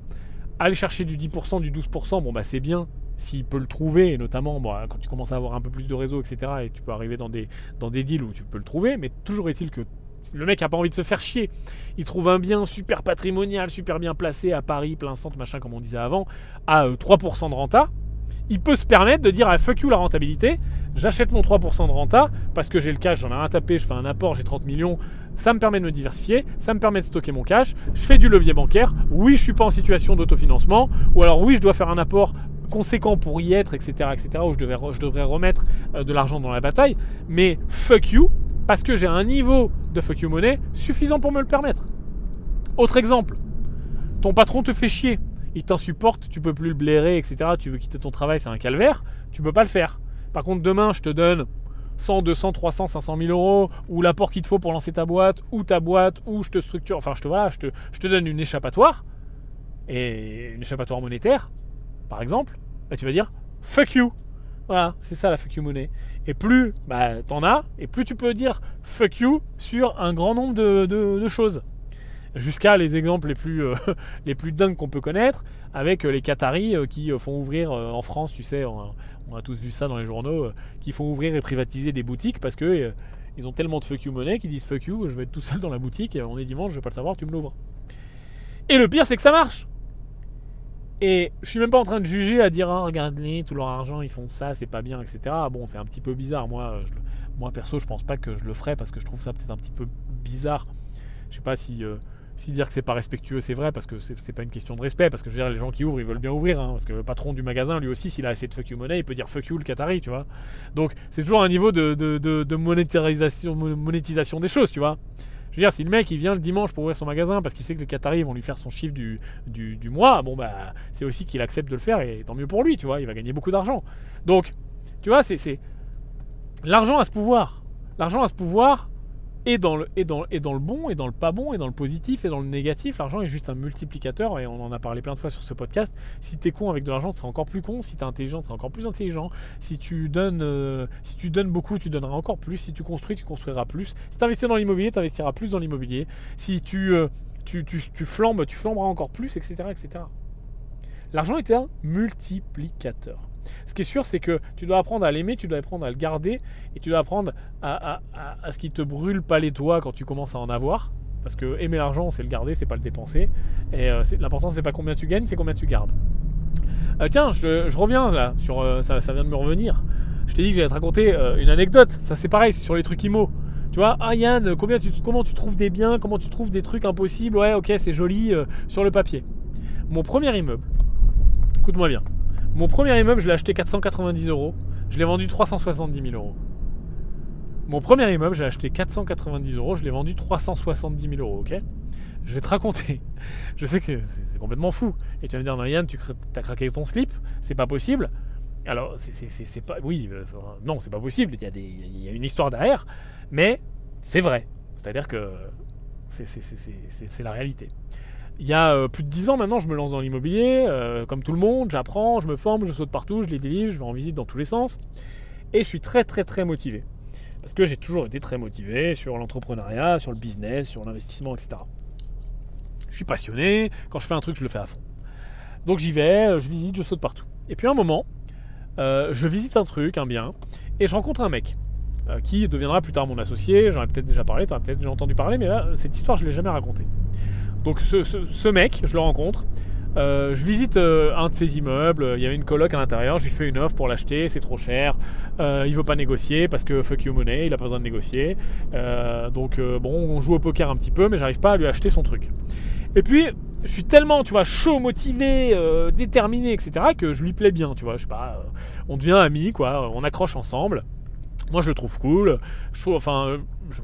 Aller chercher du 10%, du 12%, bon bah c'est bien s'il peut le trouver, notamment quand tu commences à avoir un peu plus de réseau, etc. Et tu peux arriver dans des, dans des deals où tu peux le trouver, mais toujours est-il que le mec a pas envie de se faire chier. Il trouve un bien super patrimonial, super bien placé à Paris, plein centre, machin, comme on disait avant, à 3% euh, de renta. Il peut se permettre de dire ah, fuck you la rentabilité, j'achète mon 3% de renta parce que j'ai le cash, j'en ai un tapé, je fais un apport, j'ai 30 millions, ça me permet de me diversifier, ça me permet de stocker mon cash, je fais du levier bancaire, oui je suis pas en situation d'autofinancement, ou alors oui je dois faire un apport conséquent pour y être, etc., etc., je devrais, je devrais remettre euh, de l'argent dans la bataille, mais fuck you, parce que j'ai un niveau de fuck you money suffisant pour me le permettre. Autre exemple, ton patron te fait chier, il t'insupporte, tu peux plus le blairer, etc., tu veux quitter ton travail, c'est un calvaire, tu peux pas le faire. Par contre, demain, je te donne 100, 200, 300, 500 000 euros, ou l'apport qu'il te faut pour lancer ta boîte, ou ta boîte, ou je te structure, enfin, je te, voilà, je te, je te donne une échappatoire, et une échappatoire monétaire, par exemple, bah, tu vas dire fuck you. Voilà, c'est ça la fuck you money. Et plus bah, t'en as, et plus tu peux dire fuck you sur un grand nombre de, choses. Jusqu'à les exemples les plus, euh, les plus dingues qu'on peut connaître, avec euh, les Qataris euh, qui font ouvrir en France, tu sais, on, a tous vu ça dans les journaux, qui font ouvrir et privatiser des boutiques parce que ils ont tellement de fuck you money qu'ils disent fuck you, je vais être tout seul dans la boutique, on est dimanche, je vais pas le savoir, tu me l'ouvres. Et le pire, c'est que ça marche. Et je suis même pas en train de juger à dire ah, regardez tout leur argent ils font ça c'est pas bien etc. Bon c'est un petit peu bizarre moi moi perso je pense pas que je le ferais parce que je trouve ça peut-être un petit peu bizarre. Je sais pas si si dire que c'est pas respectueux c'est vrai parce que c'est pas une question de respect parce que je veux dire les gens qui ouvrent ils veulent bien ouvrir hein, parce que le patron du magasin lui aussi s'il a assez de fuck you money il peut dire fuck you le Qatari tu vois. Donc c'est toujours un niveau de, de, de monétisation, des choses tu vois. Je veux dire, si le mec il vient le dimanche pour ouvrir son magasin parce qu'il sait que les Qataris vont lui faire son chiffre du, du, mois, bon bah c'est aussi qu'il accepte de le faire et tant mieux pour lui, tu vois, il va gagner beaucoup d'argent. Donc, tu vois, c'est. L'argent a ce pouvoir. L'argent a ce pouvoir et dans, le, bon, et dans le pas bon, et dans le positif, et dans le négatif. L'argent est juste un multiplicateur, et on en a parlé plein de fois sur ce podcast. Si t'es con avec de l'argent, tu seras encore plus con. Si t'es intelligent, tu seras encore plus intelligent. Si tu donnes, euh, si tu donnes beaucoup, tu donneras encore plus. Si tu construis, tu construiras plus. Si tu investis dans l'immobilier, tu investiras plus dans l'immobilier. Si tu, euh, tu, tu, tu flambes, tu flamberas encore plus, etc. etc. L'argent est un multiplicateur. Ce qui est sûr, c'est que tu dois apprendre à l'aimer, tu dois apprendre à le garder, et tu dois apprendre à, ce qu'il te brûle pas les toits quand tu commences à en avoir. Parce que aimer l'argent, c'est le garder, c'est pas le dépenser. Et euh, l'important, c'est pas combien tu gagnes, c'est combien tu gardes. Euh, tiens, je, reviens là, sur, euh, ça, vient de me revenir. Je t'ai dit que j'allais te raconter une anecdote. Ça, c'est pareil, c'est sur les trucs IMO. Tu vois, ah Yann, combien comment tu trouves des biens, comment tu trouves des trucs impossibles? Ouais, ok, c'est joli sur le papier. Mon premier immeuble, écoute-moi bien, mon premier immeuble, je l'ai acheté 490 euros. Je l'ai vendu 370 000 euros. Mon premier immeuble, j'ai acheté 490 euros. Je l'ai vendu 370 000 euros, ok? Je vais te raconter. Je sais que c'est complètement fou. Et tu vas me dire, non, Yann, tu as craqué ton slip? C'est pas possible. Alors, c'est pas. Oui, euh, non, c'est pas possible. Il y, a il y a une histoire derrière. Mais c'est vrai. C'est-à-dire que c'est la réalité. Il y a euh, plus de 10 ans maintenant, je me lance dans l'immobilier, euh, comme tout le monde, j'apprends, je me forme, je saute partout, je les délivre, je vais en visite dans tous les sens. Et je suis très très très motivé. Parce que j'ai toujours été très motivé sur l'entrepreneuriat, sur le business, sur l'investissement, etc. Je suis passionné, quand je fais un truc, je le fais à fond. Donc j'y vais, euh, je visite, je saute partout. Et puis à un moment, je visite un truc, un bien, et je rencontre un mec qui deviendra plus tard mon associé. J'en ai peut-être déjà parlé, tu as peut-être déjà entendu parler, mais là, cette histoire, je ne l'ai jamais racontée. Donc ce, mec, je le rencontre. Euh, je visite euh, un de ses immeubles, il y avait une coloc à l'intérieur, je lui fais une offre pour l'acheter, c'est trop cher, euh, il veut pas négocier parce que fuck you money, il a pas besoin de négocier. donc bon, on joue au poker un petit peu, mais j'arrive pas à lui acheter son truc. Et puis, je suis tellement, tu vois, chaud, motivé, déterminé, etc., que je lui plais bien, tu vois, je sais pas, on devient amis, quoi, on accroche ensemble. Moi, je le trouve cool. Je enfin,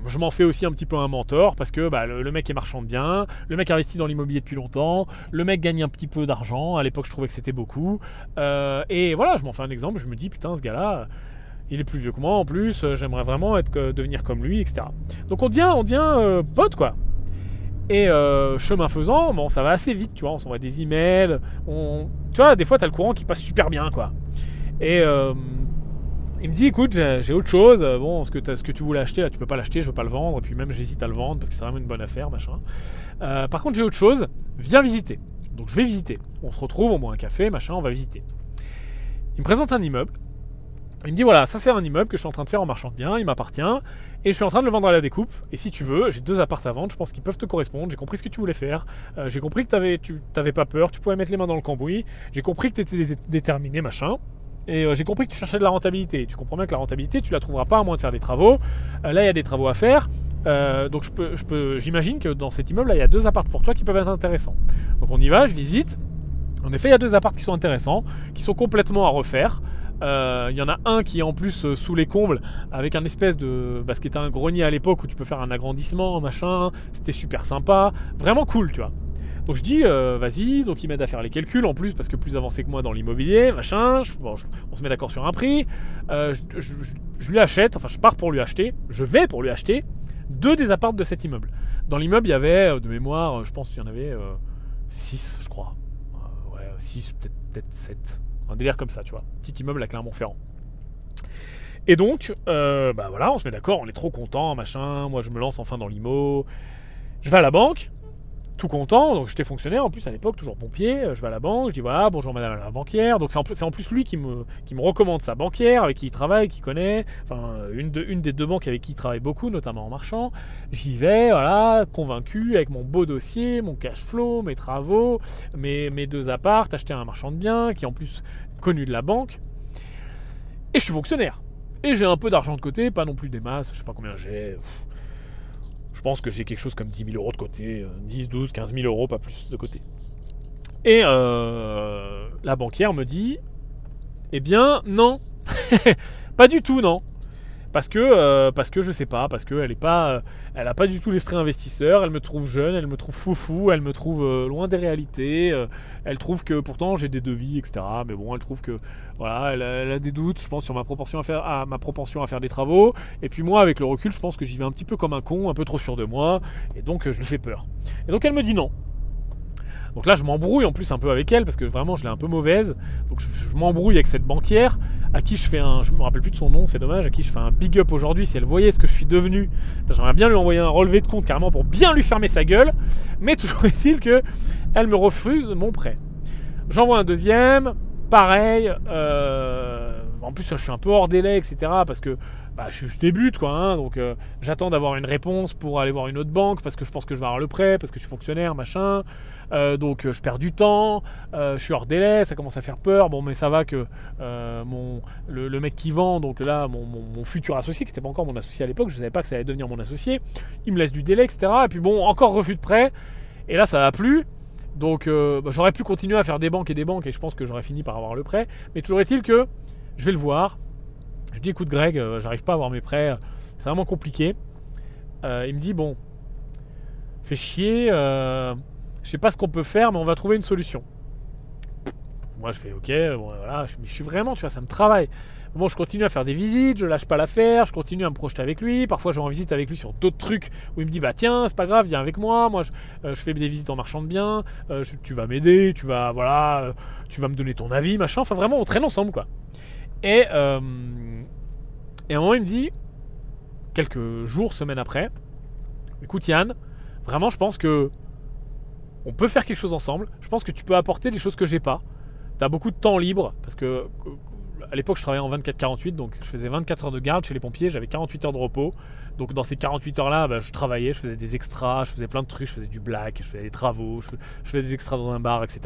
je, m'en fais aussi un petit peu un mentor parce que bah, le, mec est marchand de biens, le mec investit dans l'immobilier depuis longtemps, le mec gagne un petit peu d'argent. À l'époque, je trouvais que c'était beaucoup. Euh, et voilà, je m'en fais un exemple. Je me dis, putain, ce gars-là, il est plus vieux que moi en plus. J'aimerais vraiment devenir comme lui, etc. Donc on devient, on devient euh, pote, quoi. Et euh, chemin faisant, bon, ça va assez vite, tu vois. On s'envoie des emails. On... Tu vois, des fois, t'as le courant qui passe super bien, quoi. Et il me dit écoute, j'ai autre chose. Bon, ce que, tu voulais acheter, là, tu peux pas l'acheter, je veux pas le vendre. Et puis même, j'hésite à le vendre parce que c'est vraiment une bonne affaire, machin. Euh, par contre, j'ai autre chose. Viens visiter. Donc je vais visiter. On se retrouve, on boit un café, machin, on va visiter. Il me présente un immeuble. Il me dit voilà, ça c'est un immeuble que je suis en train de faire en marchand de biens, il m'appartient, et je suis en train de le vendre à la découpe. Et si tu veux, j'ai deux appartes à vendre, je pense qu'ils peuvent te correspondre. J'ai compris ce que tu voulais faire, euh, j'ai compris que tu n'avais pas peur, tu pouvais mettre les mains dans le cambouis, j'ai compris que tu étais déterminé, machin. Et euh, j'ai compris que tu cherchais de la rentabilité. Tu comprends bien que la rentabilité, tu la trouveras pas à moins de faire des travaux. Euh, là, il y a des travaux à faire. Euh, donc je peux, j'imagine que dans cet immeuble, là, il y a deux apparts pour toi qui peuvent être intéressants. Donc on y va, je visite. En effet, il y a deux apparts qui sont intéressants, qui sont complètement à refaire. Il y en a un qui est en plus sous les combles avec un espèce de. Parce qu'il était un grenier à l'époque où tu peux faire un agrandissement, machin. C'était super sympa. Vraiment cool, tu vois. Donc je dis, euh, vas-y, donc il m'aide à faire les calculs en plus, parce que plus avancé que moi dans l'immobilier, machin, on se met d'accord sur un prix, euh, je, lui achète, enfin je pars pour lui acheter, je vais pour lui acheter deux des appartements de cet immeuble. Dans l'immeuble, il y avait, euh, de mémoire, je pense qu'il y en avait 6, je crois. ouais, 6, peut-être 7. Un délire comme ça, tu vois. Petit immeuble à Clermont-Ferrand. Et donc, bah voilà, on se met d'accord, on est trop content, machin. Moi, je me lance enfin dans l'IMO. Je vais à la banque, tout content, donc j'étais fonctionnaire en plus à l'époque, toujours pompier, euh, je vais à la banque, je dis voilà, bonjour madame la banquière, donc c'est en, plus lui qui me, qui me recommande sa banquière, avec qui il travaille, qui connaît, enfin une, de, une des deux banques avec qui il travaille beaucoup, notamment en marchand, j'y vais, voilà, convaincu, avec mon beau dossier, mon cash flow, mes travaux, mes, mes deux apparts, acheter un marchand de biens, qui en plus connu de la banque, et je suis fonctionnaire. Et j'ai un peu d'argent de côté, pas non plus des masses, je sais pas combien j'ai, je pense que j'ai quelque chose comme 10 000 euros de côté, 10, 12, 15 000 euros, pas plus de côté. Et euh, la banquière me dit, eh bien non, pas du tout non. Parce que, euh, parce que je sais pas, parce qu'elle est pas, euh, elle a pas du tout l'esprit investisseur. Elle me trouve jeune, elle me trouve foufou, elle me trouve euh, loin des réalités. elle trouve que pourtant j'ai des devis, etc. Mais bon, elle trouve que voilà, elle, a des doutes, je pense, sur ma proportion à faire, ma propension à faire des travaux. Et puis moi, avec le recul, je pense que j'y vais un petit peu comme un con, un peu trop sûr de moi, et donc je lui fais peur. Et donc elle me dit non. Donc là, je m'embrouille en plus un peu avec elle parce que vraiment, je l'ai un peu mauvaise. Donc je, m'embrouille avec cette banquière à qui je fais un. Je me rappelle plus de son nom, c'est dommage. À qui je fais un big up aujourd'hui. Si elle voyait ce que je suis devenu, j'aimerais bien lui envoyer un relevé de compte carrément pour bien lui fermer sa gueule. Mais toujours est-il que elle me refuse mon prêt. J'envoie un deuxième. Pareil. Euh, en plus, je suis un peu hors délai, etc. Parce que bah, je, débute, quoi. Hein, donc, euh, j'attends d'avoir une réponse pour aller voir une autre banque parce que je pense que je vais avoir le prêt, parce que je suis fonctionnaire, machin. Euh, donc, je perds du temps. je suis hors délai, ça commence à faire peur. Bon, mais ça va que mon, le, mec qui vend, donc là, mon, futur associé, qui n'était pas encore mon associé à l'époque, je ne savais pas que ça allait devenir mon associé, il me laisse du délai, etc. Et puis, bon, encore refus de prêt. Et là, ça va plus. Donc, bah, j'aurais pu continuer à faire des banques et des banques, et je pense que j'aurais fini par avoir le prêt. Mais toujours est-il que je vais le voir. Je dis écoute Greg, euh, j'arrive pas à avoir mes prêts, c'est vraiment compliqué. Euh, il me dit bon, fais chier, euh, je sais pas ce qu'on peut faire, mais on va trouver une solution. Moi je fais ok, voilà, je, je suis vraiment, tu vois, ça me travaille. Bon, je continue à faire des visites, je lâche pas l'affaire, je continue à me projeter avec lui. Parfois, je vais en visite avec lui sur d'autres trucs où il me dit Bah, tiens, c'est pas grave, viens avec moi. Moi, je, je fais des visites en marchand de biens, tu vas m'aider, tu vas, voilà, tu vas me donner ton avis, machin. Enfin, vraiment, on traîne ensemble, quoi. Et, euh, et à un moment, il me dit, quelques jours, semaines après, écoute Yann, vraiment, je pense que on peut faire quelque chose ensemble. Je pense que tu peux apporter des choses que j'ai pas. Tu as beaucoup de temps libre, parce que à l'époque, je travaillais en 24-48, donc je faisais 24 heures de garde chez les pompiers, j'avais 48 heures de repos. Donc dans ces 48 heures-là, bah, je travaillais, je faisais des extras, je faisais plein de trucs, je faisais du black, je faisais des travaux, je, faisais des extras dans un bar, etc.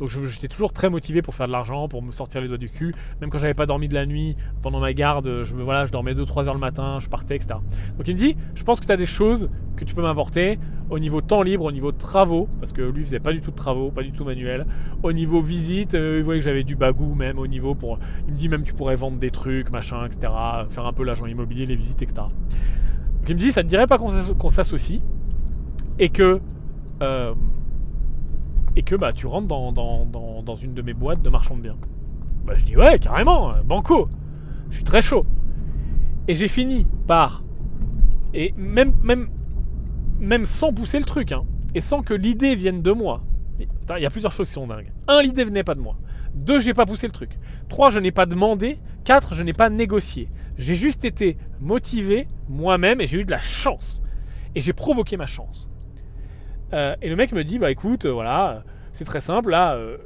Donc j'étais toujours très motivé pour faire de l'argent, pour me sortir les doigts du cul. Même quand j'avais pas dormi de la nuit, pendant ma garde, je, me, voilà, je dormais 2-3 heures le matin, je partais, etc. Donc il me dit, je pense que tu as des choses que tu peux m'apporter au niveau temps libre, au niveau travaux, parce que lui faisait pas du tout de travaux, pas du tout manuel. Au niveau visite, euh, il voyait que j'avais du bagou même au niveau pour... Il me dit même tu pourrais vendre des trucs, machin, etc. Faire un peu l'agent immobilier, les visites, etc. Donc il me dit, ça te dirait pas qu'on s'associe et que euh, et que bah tu rentres dans, une de mes boîtes de marchand de biens. Bah je dis ouais carrément, banco. Je suis très chaud. Et j'ai fini par et même même même sans pousser le truc hein, et sans que l'idée vienne de moi. Il y a plusieurs choses qui sont dingues. Un, l'idée venait pas de moi. Deux, j'ai pas poussé le truc. Trois, je n'ai pas demandé. Quatre, je n'ai pas négocié. J'ai juste été motivé moi-même et j'ai eu de la chance. Et j'ai provoqué ma chance. Euh, et le mec me dit, bah écoute, euh, voilà, c'est très simple, là, euh,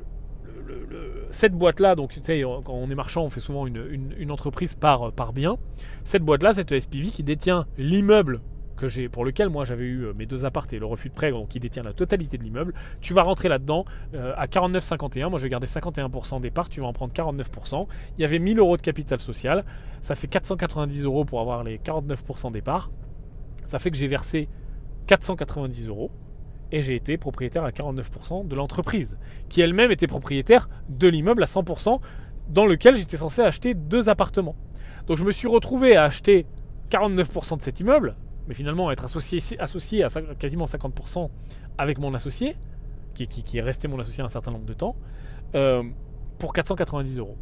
cette boîte-là, donc tu sais, quand on est marchand, on fait souvent une, entreprise par, par bien. Cette boîte-là, cette SPV qui détient l'immeuble que j'ai, pour lequel moi j'avais eu mes deux apparts et le refus de prêt, donc qui détient la totalité de l'immeuble, tu vas rentrer là-dedans à 49,51. Moi je vais garder 51% des parts, tu vas en prendre 49%. Il y avait 1000 euros de capital social, ça fait 490 euros pour avoir les 49% des parts. Ça fait que j'ai versé 490 euros et j'ai été propriétaire à 49% de l'entreprise, qui elle-même était propriétaire de l'immeuble à 100%, dans lequel j'étais censé acheter deux appartements. Donc je me suis retrouvé à acheter 49% de cet immeuble, mais finalement être associé, associé à quasiment 50% avec mon associé, qui, qui, est resté mon associé un certain nombre de temps, euh, pour 490 euros.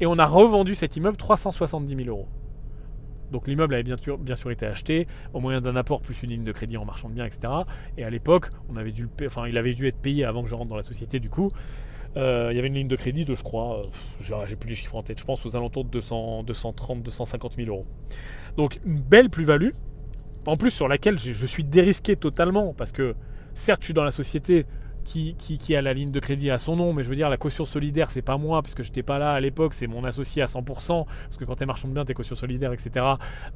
Et on a revendu cet immeuble 370 000 euros. Donc l'immeuble avait bien sûr, été acheté au moyen d'un apport plus une ligne de crédit en marchand de biens, etc. Et à l'époque, il avait dû être payé avant que je rentre dans la société. Du coup, euh, il y avait une ligne de crédit de, je crois, euh, j'ai plus les chiffres en tête. Je pense aux alentours de 200, 230, 250 000 euros. Donc une belle plus-value. En plus sur laquelle je, je suis dérisqué totalement parce que certes, je suis dans la société, qui, qui, a la ligne de crédit à son nom, mais je veux dire, la caution solidaire, c'est pas moi, puisque j'étais pas là à l'époque, c'est mon associé à 100%, parce que quand t'es marchand de biens, t'es caution solidaire, etc.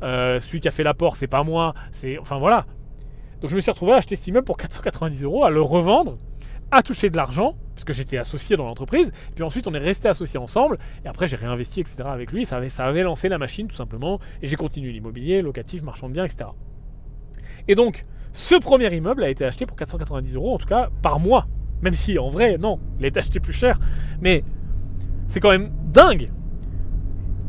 Euh, celui qui a fait l'apport, c'est pas moi, c'est. Enfin voilà. Donc je me suis retrouvé à acheter cet immeuble pour 490 euros, à le revendre, à toucher de l'argent, puisque j'étais associé dans l'entreprise, puis ensuite on est resté associés ensemble, et après j'ai réinvesti, etc. avec lui, ça avait, ça avait lancé la machine tout simplement, et j'ai continué l'immobilier, locatif, marchand de biens, etc. Et donc, ce premier immeuble a été acheté pour 490 euros, en tout cas par mois. Même si en vrai, non, il été acheté plus cher. Mais c'est quand même dingue.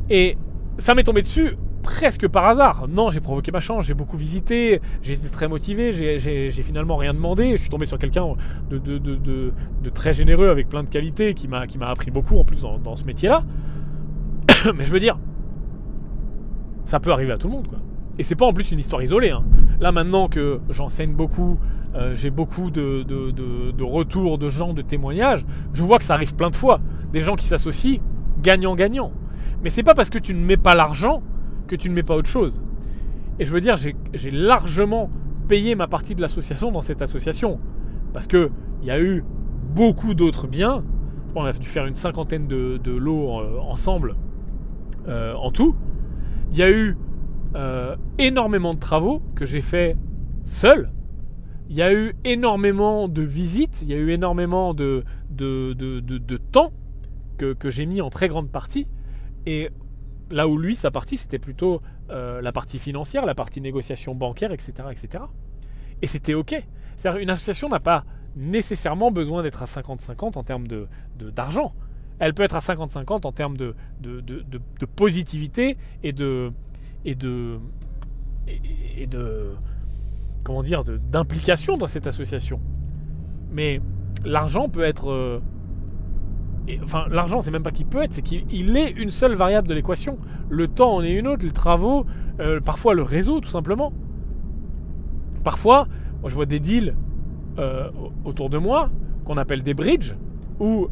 Et ça m'est tombé dessus presque par hasard. Non, j'ai provoqué ma chance, j'ai beaucoup visité, j'ai été très motivé, j'ai finalement rien demandé. Je suis tombé sur quelqu'un de, très généreux avec plein de qualités qui m'a appris beaucoup en plus dans, dans ce métier-là. Mais je veux dire, ça peut arriver à tout le monde, quoi. Et c'est pas en plus une histoire isolée. Hein. Là maintenant que j'enseigne beaucoup, euh, j'ai beaucoup de, de, retours de gens, de témoignages, je vois que ça arrive plein de fois. Des gens qui s'associent gagnant-gagnant. Mais c'est pas parce que tu ne mets pas l'argent que tu ne mets pas autre chose. Et je veux dire, j'ai largement payé ma partie de l'association dans cette association. Parce qu'il y a eu beaucoup d'autres biens. On a dû faire une cinquantaine de, lots euh, ensemble euh, en tout. Il y a eu euh, énormément de travaux que j'ai fait seul. Il y a eu énormément de visites, il y a eu énormément de, de, de, temps que, que j'ai mis en très grande partie. Et là où lui, sa partie, c'était plutôt euh, la partie financière, la partie négociation bancaire, etc. etc. Et c'était OK. C'est-à-dire une association n'a pas nécessairement besoin d'être à 50-50 en termes de, d'argent. Elle peut être à 50-50 en termes de, de, de positivité et de, et de et, de comment dire d'implication dans cette association. Mais l'argent peut être euh, enfin l'argent c'est même pas qu'il peut être, c'est qu'il est une seule variable de l'équation. Le temps en est une autre, les travaux, euh, parfois le réseau tout simplement. Parfois, moi, je vois des deals euh, autour de moi qu'on appelle des bridges où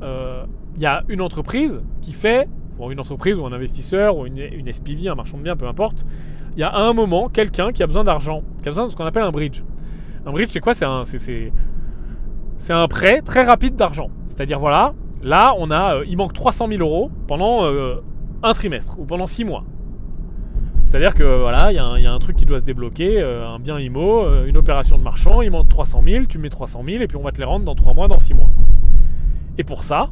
il y a une entreprise qui fait pour une entreprise ou un investisseur ou une, une SPV, un marchand de biens, peu importe, il y a à un moment quelqu'un qui a besoin d'argent, qui a besoin de ce qu'on appelle un bridge. Un bridge, c'est quoi? C'est un, un prêt très rapide d'argent. C'est-à-dire, voilà, là, on a, euh, il manque 300 000 euros pendant euh, un trimestre ou pendant six mois. C'est-à-dire que voilà, il y, a un truc qui doit se débloquer, euh, un bien IMO, une opération de marchand, il manque 300 000, tu mets 300 000 et puis on va te les rendre dans 3 mois, dans 6 mois. Et pour ça,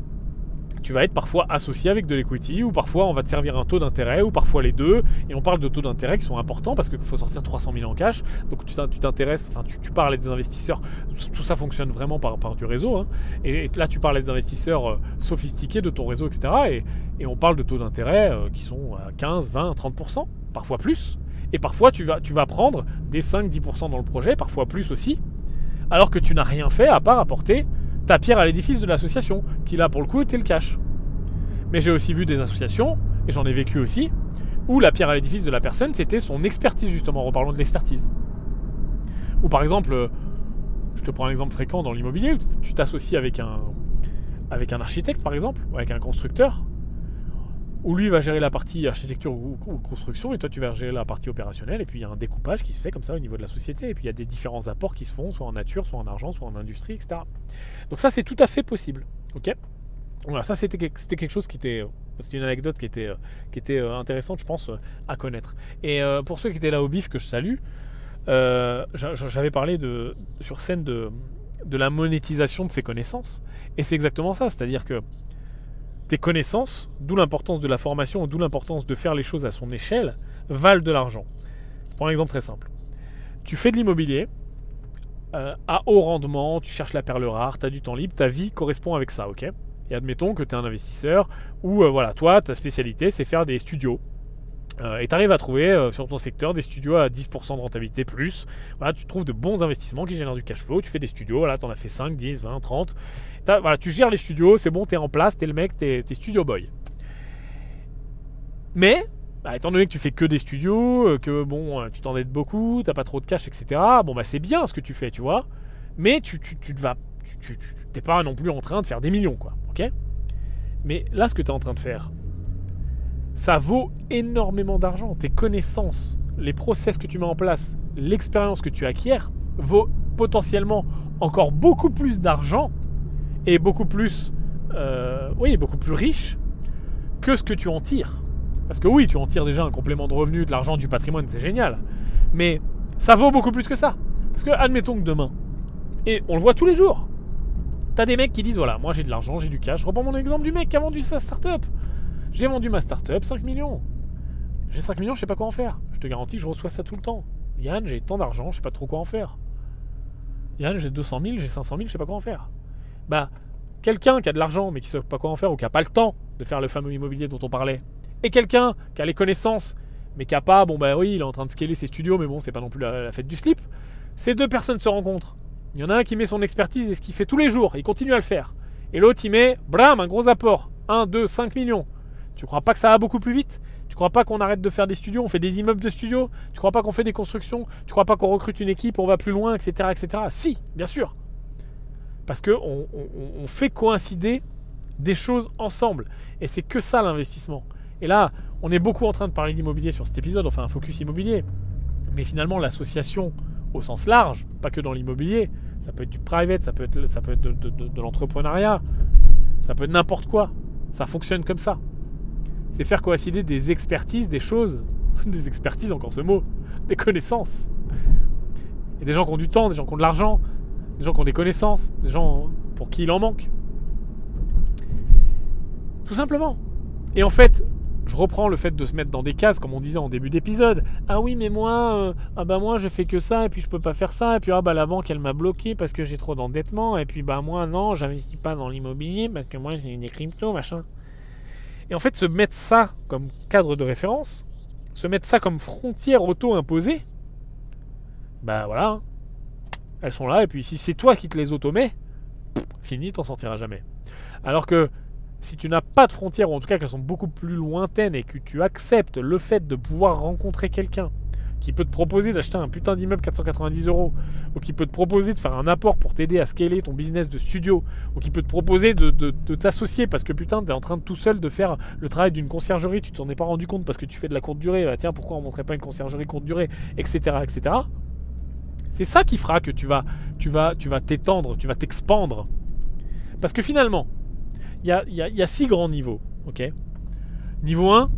tu vas être parfois associé avec de l'equity, ou parfois on va te servir un taux d'intérêt, ou parfois les deux. Et on parle de taux d'intérêt qui sont importants parce qu'il faut sortir 300 000 en cash. Donc tu t'intéresses, enfin tu, parles à des investisseurs. Tout ça fonctionne vraiment par, par du réseau. Hein. Et, là tu parles à des investisseurs euh, sophistiqués de ton réseau, etc. Et, on parle de taux d'intérêt euh, qui sont à 15, 20, 30%, parfois plus. Et parfois tu vas, tu vas prendre des 5-10% dans le projet, parfois plus aussi, alors que tu n'as rien fait à part apporter ta pierre à l'édifice de l'association, qui là pour le coup était le cash. Mais j'ai aussi vu des associations, et j'en ai vécu aussi, où la pierre à l'édifice de la personne, c'était son expertise justement, reparlons de l'expertise. Ou par exemple, je te prends un exemple fréquent dans l'immobilier, tu t'associes avec un, avec un architecte par exemple, ou avec un constructeur, où lui va gérer la partie architecture ou, construction, et toi tu vas gérer la partie opérationnelle, et puis il y a un découpage qui se fait comme ça au niveau de la société, et puis il y a des différents apports qui se font, soit en nature, soit en argent, soit en industrie, etc. Donc ça c'est tout à fait possible. ok? Voilà, ça c'était quelque chose qui était c'était une anecdote qui était, qui était euh, intéressante, je pense, à connaître. Et euh, pour ceux qui étaient là au bif, que je salue, euh, j'avais parlé de, sur scène de, de la monétisation de ces connaissances. Et c'est exactement ça, c'est-à-dire que tes connaissances, d'où l'importance de la formation, d'où l'importance de faire les choses à son échelle, valent de l'argent. Pour un exemple très simple. Tu fais de l'immobilier euh, à haut rendement, tu cherches la perle rare, tu as du temps libre, ta vie correspond avec ça, ok? Et admettons que tu es un investisseur ou euh, voilà, toi, ta spécialité, c'est faire des studios. Euh, et tu arrives à trouver sur ton secteur des studios à 10% de rentabilité plus. Voilà, tu trouves de bons investissements qui génèrent du cash flow. Tu fais des studios, voilà, tu en as fait 5, 10, 20, 30 voilà, tu gères les studios, c'est bon, t'es en place, t'es le mec, t'es, studio boy. Mais, bah, étant donné que tu fais que des studios, euh, que bon, euh, tu t'endettes beaucoup, t'as pas trop de cash, etc. Bon bah c'est bien ce que tu fais, tu vois. Mais tu, tu, tu vas, tu, t'es pas non plus en train de faire des millions, quoi. Mais là, ce que tu es en train de faire, ça vaut énormément d'argent. Tes connaissances, les process que tu mets en place, l'expérience que tu acquiers, vaut potentiellement encore beaucoup plus d'argent est beaucoup plus, euh, oui, beaucoup plus riche que ce que tu en tires. Parce que oui, tu en tires déjà un complément de revenu, de l'argent, du patrimoine, c'est génial. Mais ça vaut beaucoup plus que ça. Parce que admettons que demain, et on le voit tous les jours, t'as des mecs qui disent voilà, moi j'ai de l'argent, j'ai du cash. Je reprends mon exemple du mec qui a vendu sa startup. J'ai vendu ma startup 5 millions. J'ai 5 millions, je sais pas quoi en faire. Je te garantis je reçois ça tout le temps. Yann, j'ai tant d'argent, je sais pas trop quoi en faire. Yann, j'ai 200 000, j'ai 500 000, je sais pas quoi en faire bah, quelqu'un qui a de l'argent mais qui sait pas quoi en faire ou qui n'a pas le temps de faire le fameux immobilier dont on parlait, et quelqu'un qui a les connaissances mais qui n'a pas, bon bah oui, il est en train de scaler ses studios, mais bon, c'est pas non plus la, fête du slip, ces deux personnes se rencontrent. Il y en a un qui met son expertise et ce qu'il fait tous les jours, il continue à le faire. Et l'autre, il met, bram, un gros apport. 1, 2, 5 millions. Tu crois pas que ça va beaucoup plus vite? Tu crois pas qu'on arrête de faire des studios, on fait des immeubles de studios? Tu crois pas qu'on fait des constructions? Tu crois pas qu'on recrute une équipe, on va plus loin, etc. etc. Si, bien sûr. Parce qu'on on, fait coïncider des choses ensemble. Et c'est que ça l'investissement. Et là, on est beaucoup en train de parler d'immobilier sur cet épisode, enfin un focus immobilier. Mais finalement, l'association au sens large, pas que dans l'immobilier, ça peut être du private, ça peut être, ça peut être de, l'entrepreneuriat, ça peut être n'importe quoi. Ça fonctionne comme ça. C'est faire coïncider des expertises, des choses, des expertises, encore ce mot, des connaissances. Et des gens qui ont du temps, des gens qui ont de l'argent, des gens qui ont des connaissances, des gens pour qui il en manque. Tout simplement. Et en fait, je reprends le fait de se mettre dans des cases, comme on disait en début d'épisode. Ah oui, mais moi, euh, ah bah moi, je fais que ça, et puis je peux pas faire ça, et puis ah bah la banque, elle m'a bloqué parce que j'ai trop d'endettement, et puis bah moi, non, j'investis pas dans l'immobilier parce que moi, j'ai des cryptos, machin. Et en fait, se mettre ça comme cadre de référence, se mettre ça comme frontière auto-imposée, bah voilà, hein. Elles sont là, et puis si c'est toi qui te les automets, fini, t'en sortiras jamais. Alors que si tu n'as pas de frontières, ou en tout cas qu'elles sont beaucoup plus lointaines, et que tu acceptes le fait de pouvoir rencontrer quelqu'un qui peut te proposer d'acheter un putain d'immeuble 490 euros, ou qui peut te proposer de faire un apport pour t'aider à scaler ton business de studio, ou qui peut te proposer de, t'associer parce que putain, t'es en train tout seul de faire le travail d'une conciergerie, tu t'en es pas rendu compte parce que tu fais de la courte durée, bah, tiens, pourquoi on montrait pas une conciergerie courte durée, etc. etc. C'est ça qui fera que tu vas tu vas tu vas t'étendre, tu vas t'expandre. Parce que finalement, il y a, y a, six grands niveaux. ok? Niveau 1,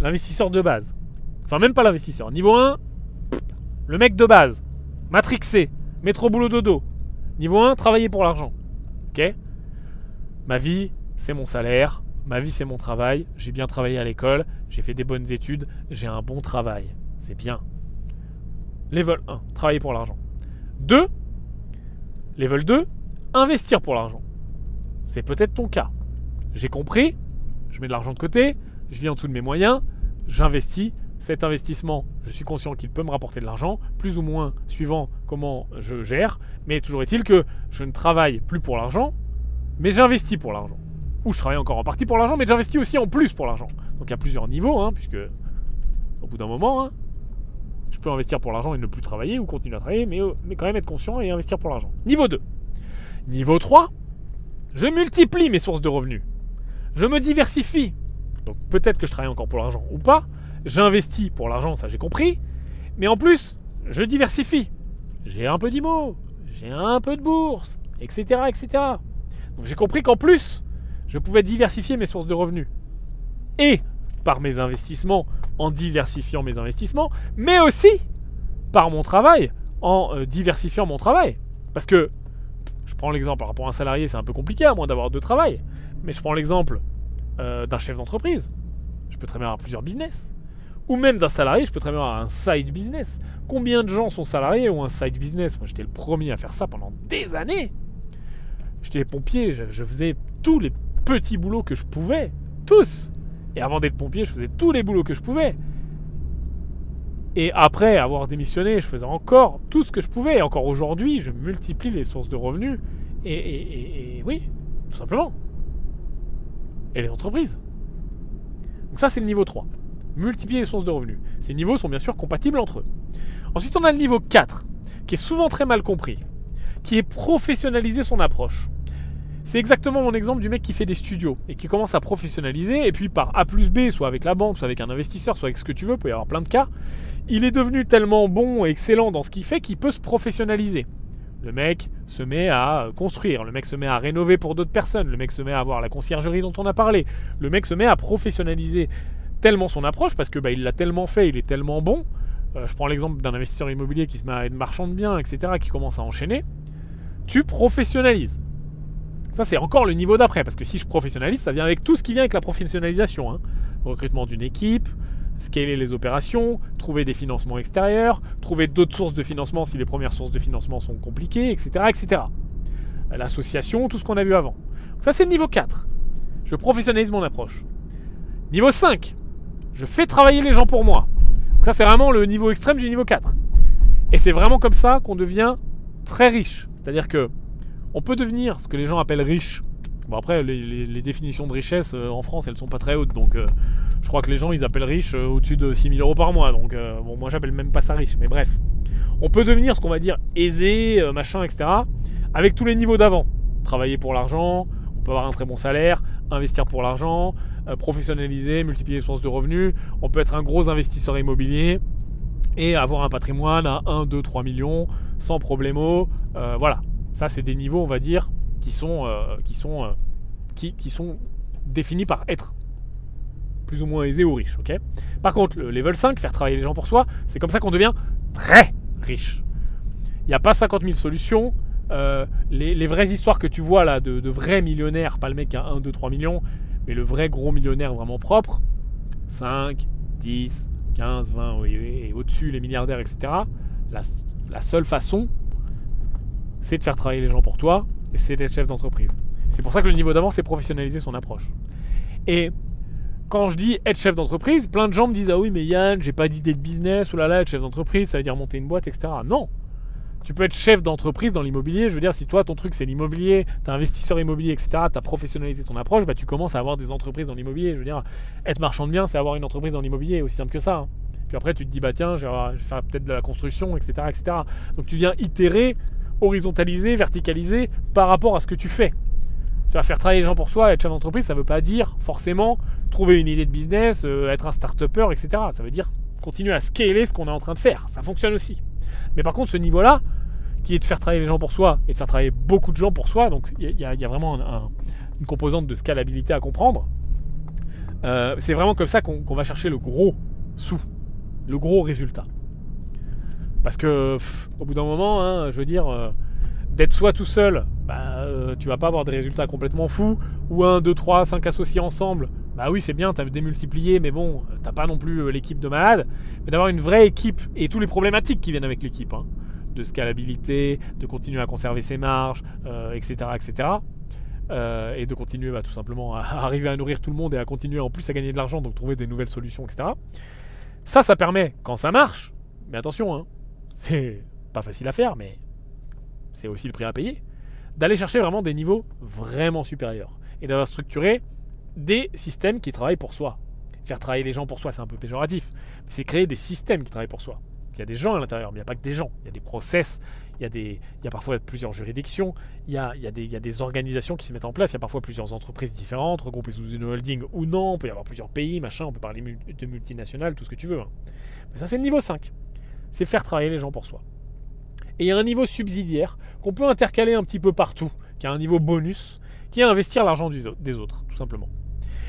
l'investisseur de base. Enfin, même pas l'investisseur. Niveau 1, le mec de base, matrixé, métro boulot dodo. Niveau 1, travailler pour l'argent. Ok? Ma vie, c'est mon salaire. Ma vie, c'est mon travail. J'ai bien travaillé à l'école. J'ai fait des bonnes études. J'ai un bon travail. C'est bien. Level 1, travailler pour l'argent. 2, level 2, investir pour l'argent. C'est peut-être ton cas. J'ai compris, je mets de l'argent de côté, je vis en dessous de mes moyens, j'investis. Cet investissement, je suis conscient qu'il peut me rapporter de l'argent, plus ou moins suivant comment je gère, mais toujours est-il que je ne travaille plus pour l'argent, mais j'investis pour l'argent. Ou je travaille encore en partie pour l'argent, mais j'investis aussi en plus pour l'argent. Donc il y a plusieurs niveaux, hein, puisque au bout d'un moment, hein, je peux investir pour l'argent et ne plus travailler, ou continuer à travailler, mais, mais quand même être conscient et investir pour l'argent. Niveau 2. Niveau 3, je multiplie mes sources de revenus. Je me diversifie. Donc peut-être que je travaille encore pour l'argent ou pas. J'investis pour l'argent, ça j'ai compris. Mais en plus, je diversifie. J'ai un peu d'IMO, j'ai un peu de bourse, etc. etc. Donc j'ai compris qu'en plus, je pouvais diversifier mes sources de revenus. Et par mes investissements, en diversifiant mes investissements, mais aussi par mon travail, en euh, diversifiant mon travail. Parce que, je prends l'exemple, par rapport à un salarié, c'est un peu compliqué à moins d'avoir deux travail, mais je prends l'exemple euh, d'un chef d'entreprise. Je peux très bien avoir plusieurs business. Ou même d'un salarié, je peux très bien avoir un side business. Combien de gens sont salariés ou un side business? Moi, j'étais le premier à faire ça pendant des années. J'étais pompier, je, je faisais tous les petits boulots que je pouvais. Tous et avant d'être pompier, je faisais tous les boulots que je pouvais. Et après avoir démissionné, je faisais encore tout ce que je pouvais. Et encore aujourd'hui, je multiplie les sources de revenus. Et, oui, tout simplement. Et les entreprises. Donc ça, c'est le niveau 3. Multiplier les sources de revenus. Ces niveaux sont bien sûr compatibles entre eux. Ensuite, on a le niveau 4, qui est souvent très mal compris, qui est professionnaliser son approche. C'est exactement mon exemple du mec qui fait des studios et qui commence à professionnaliser, et puis par A plus B, soit avec la banque, soit avec un investisseur, soit avec ce que tu veux, il peut y avoir plein de cas, il est devenu tellement bon et excellent dans ce qu'il fait qu'il peut se professionnaliser. Le mec se met à construire, le mec se met à rénover pour d'autres personnes, le mec se met à avoir la conciergerie dont on a parlé, le mec se met à professionnaliser tellement son approche parce que bah, il l'a tellement fait, il est tellement bon. Euh, je prends l'exemple d'un investisseur immobilier qui se met à être marchand de biens, etc., qui commence à enchaîner. Tu professionnalises. Ça, c'est encore le niveau d'après, parce que si je professionnalise, ça vient avec tout ce qui vient avec la professionnalisation. Hein. Recrutement d'une équipe, scaler les opérations, trouver des financements extérieurs, trouver d'autres sources de financement si les premières sources de financement sont compliquées, etc. etc. L'association, tout ce qu'on a vu avant. ça, c'est le niveau 4. Je professionnalise mon approche. Niveau 5. Je fais travailler les gens pour moi. ça, c'est vraiment le niveau extrême du niveau 4. Et c'est vraiment comme ça qu'on devient très riche. C'est-à-dire que on peut devenir ce que les gens appellent riche. Bon après, les, définitions de richesse euh, en France, elles sont pas très hautes, donc euh, je crois que les gens, ils appellent riche euh, au-dessus de 6000 euros par mois, donc bon, moi j'appelle même pas ça riche, mais bref. On peut devenir ce qu'on va dire aisé, machin, etc., avec tous les niveaux d'avant. Travailler pour l'argent, on peut avoir un très bon salaire, investir pour l'argent, professionnaliser, multiplier les sources de revenus, on peut être un gros investisseur immobilier et avoir un patrimoine à 1, 2, 3 millions sans problemo, voilà. Ça, c'est des niveaux, on va dire, qui sont, euh, qui sont, euh, définis par être plus ou moins aisé ou riche. par contre, le level 5, faire travailler les gens pour soi, c'est comme ça qu'on devient très riche. Il n'y a pas 50 000 solutions. Euh, les, vraies histoires que tu vois là de, vrais millionnaires, pas le mec a 1, 2, 3 millions, mais le vrai gros millionnaire vraiment propre, 5, 10, 15, 20 et, au-dessus les milliardaires, etc. La, seule façon, c'est de faire travailler les gens pour toi et c'est d'être chef d'entreprise. C'est pour ça que le niveau d'avant, c'est professionnaliser son approche. Et quand je dis être chef d'entreprise, plein de gens me disent Ah oui, mais Yann, j'ai pas d'idée de business, ou là là, être chef d'entreprise, ça veut dire monter une boîte, etc. Non Tu peux être chef d'entreprise dans l'immobilier. Je veux dire, si toi, ton truc, c'est l'immobilier, tu investisseur immobilier, etc., tu as professionnalisé ton approche, bah, tu commences à avoir des entreprises dans l'immobilier. Je veux dire, être marchand de biens, c'est avoir une entreprise dans l'immobilier, aussi simple que ça. Hein. Puis après, tu te dis Bah tiens, je vais faire peut-être de la construction, etc., etc. Donc tu viens itérer horizontalisé, verticalisé par rapport à ce que tu fais. Tu vas faire travailler les gens pour soi, être chef d'entreprise, ça ne veut pas dire forcément trouver une idée de business, euh, être un start-upper, etc. Ça veut dire continuer à scaler ce qu'on est en train de faire. Ça fonctionne aussi. Mais par contre, ce niveau-là, qui est de faire travailler les gens pour soi et de faire travailler beaucoup de gens pour soi, donc il y, a vraiment une composante de scalabilité à comprendre. Euh, c'est vraiment comme ça qu'on va chercher le gros sous. le gros résultat. Parce que, au bout d'un moment, hein, je veux dire, euh, d'être soit tout seul, bah, euh, tu vas pas avoir des résultats complètement fous, ou un, deux, trois, cinq associés ensemble, bah oui, c'est bien, tu as démultiplié, mais bon, t'as pas non plus euh, l'équipe de malade. Mais d'avoir une vraie équipe et tous les problématiques qui viennent avec l'équipe, hein, de scalabilité, de continuer à conserver ses marges, etc., etc. et de continuer bah, tout simplement à arriver à nourrir tout le monde et à continuer en plus à gagner de l'argent, donc trouver des nouvelles solutions, etc. Ça, ça permet, quand ça marche, mais attention, hein, c'est pas facile à faire, mais c'est aussi le prix à payer, d'aller chercher vraiment des niveaux vraiment supérieurs et d'avoir structuré des systèmes qui travaillent pour soi. Faire travailler les gens pour soi, c'est un peu péjoratif, c'est créer des systèmes qui travaillent pour soi. Il y a des gens à l'intérieur, mais il n'y a pas que des gens. Il y a des process, il y a, des, il y a parfois plusieurs juridictions, il y, a, il, y a des, il y a des organisations qui se mettent en place, il y a parfois plusieurs entreprises différentes, regroupées sous une holding ou non, il peut y avoir plusieurs pays, machin, on peut parler de multinationales, tout ce que tu veux. Hein. Mais ça, c'est le niveau 5. C'est faire travailler les gens pour soi. Et il y a un niveau subsidiaire qu'on peut intercaler un petit peu partout, qui a un niveau bonus, qui est investir l'argent des autres, tout simplement.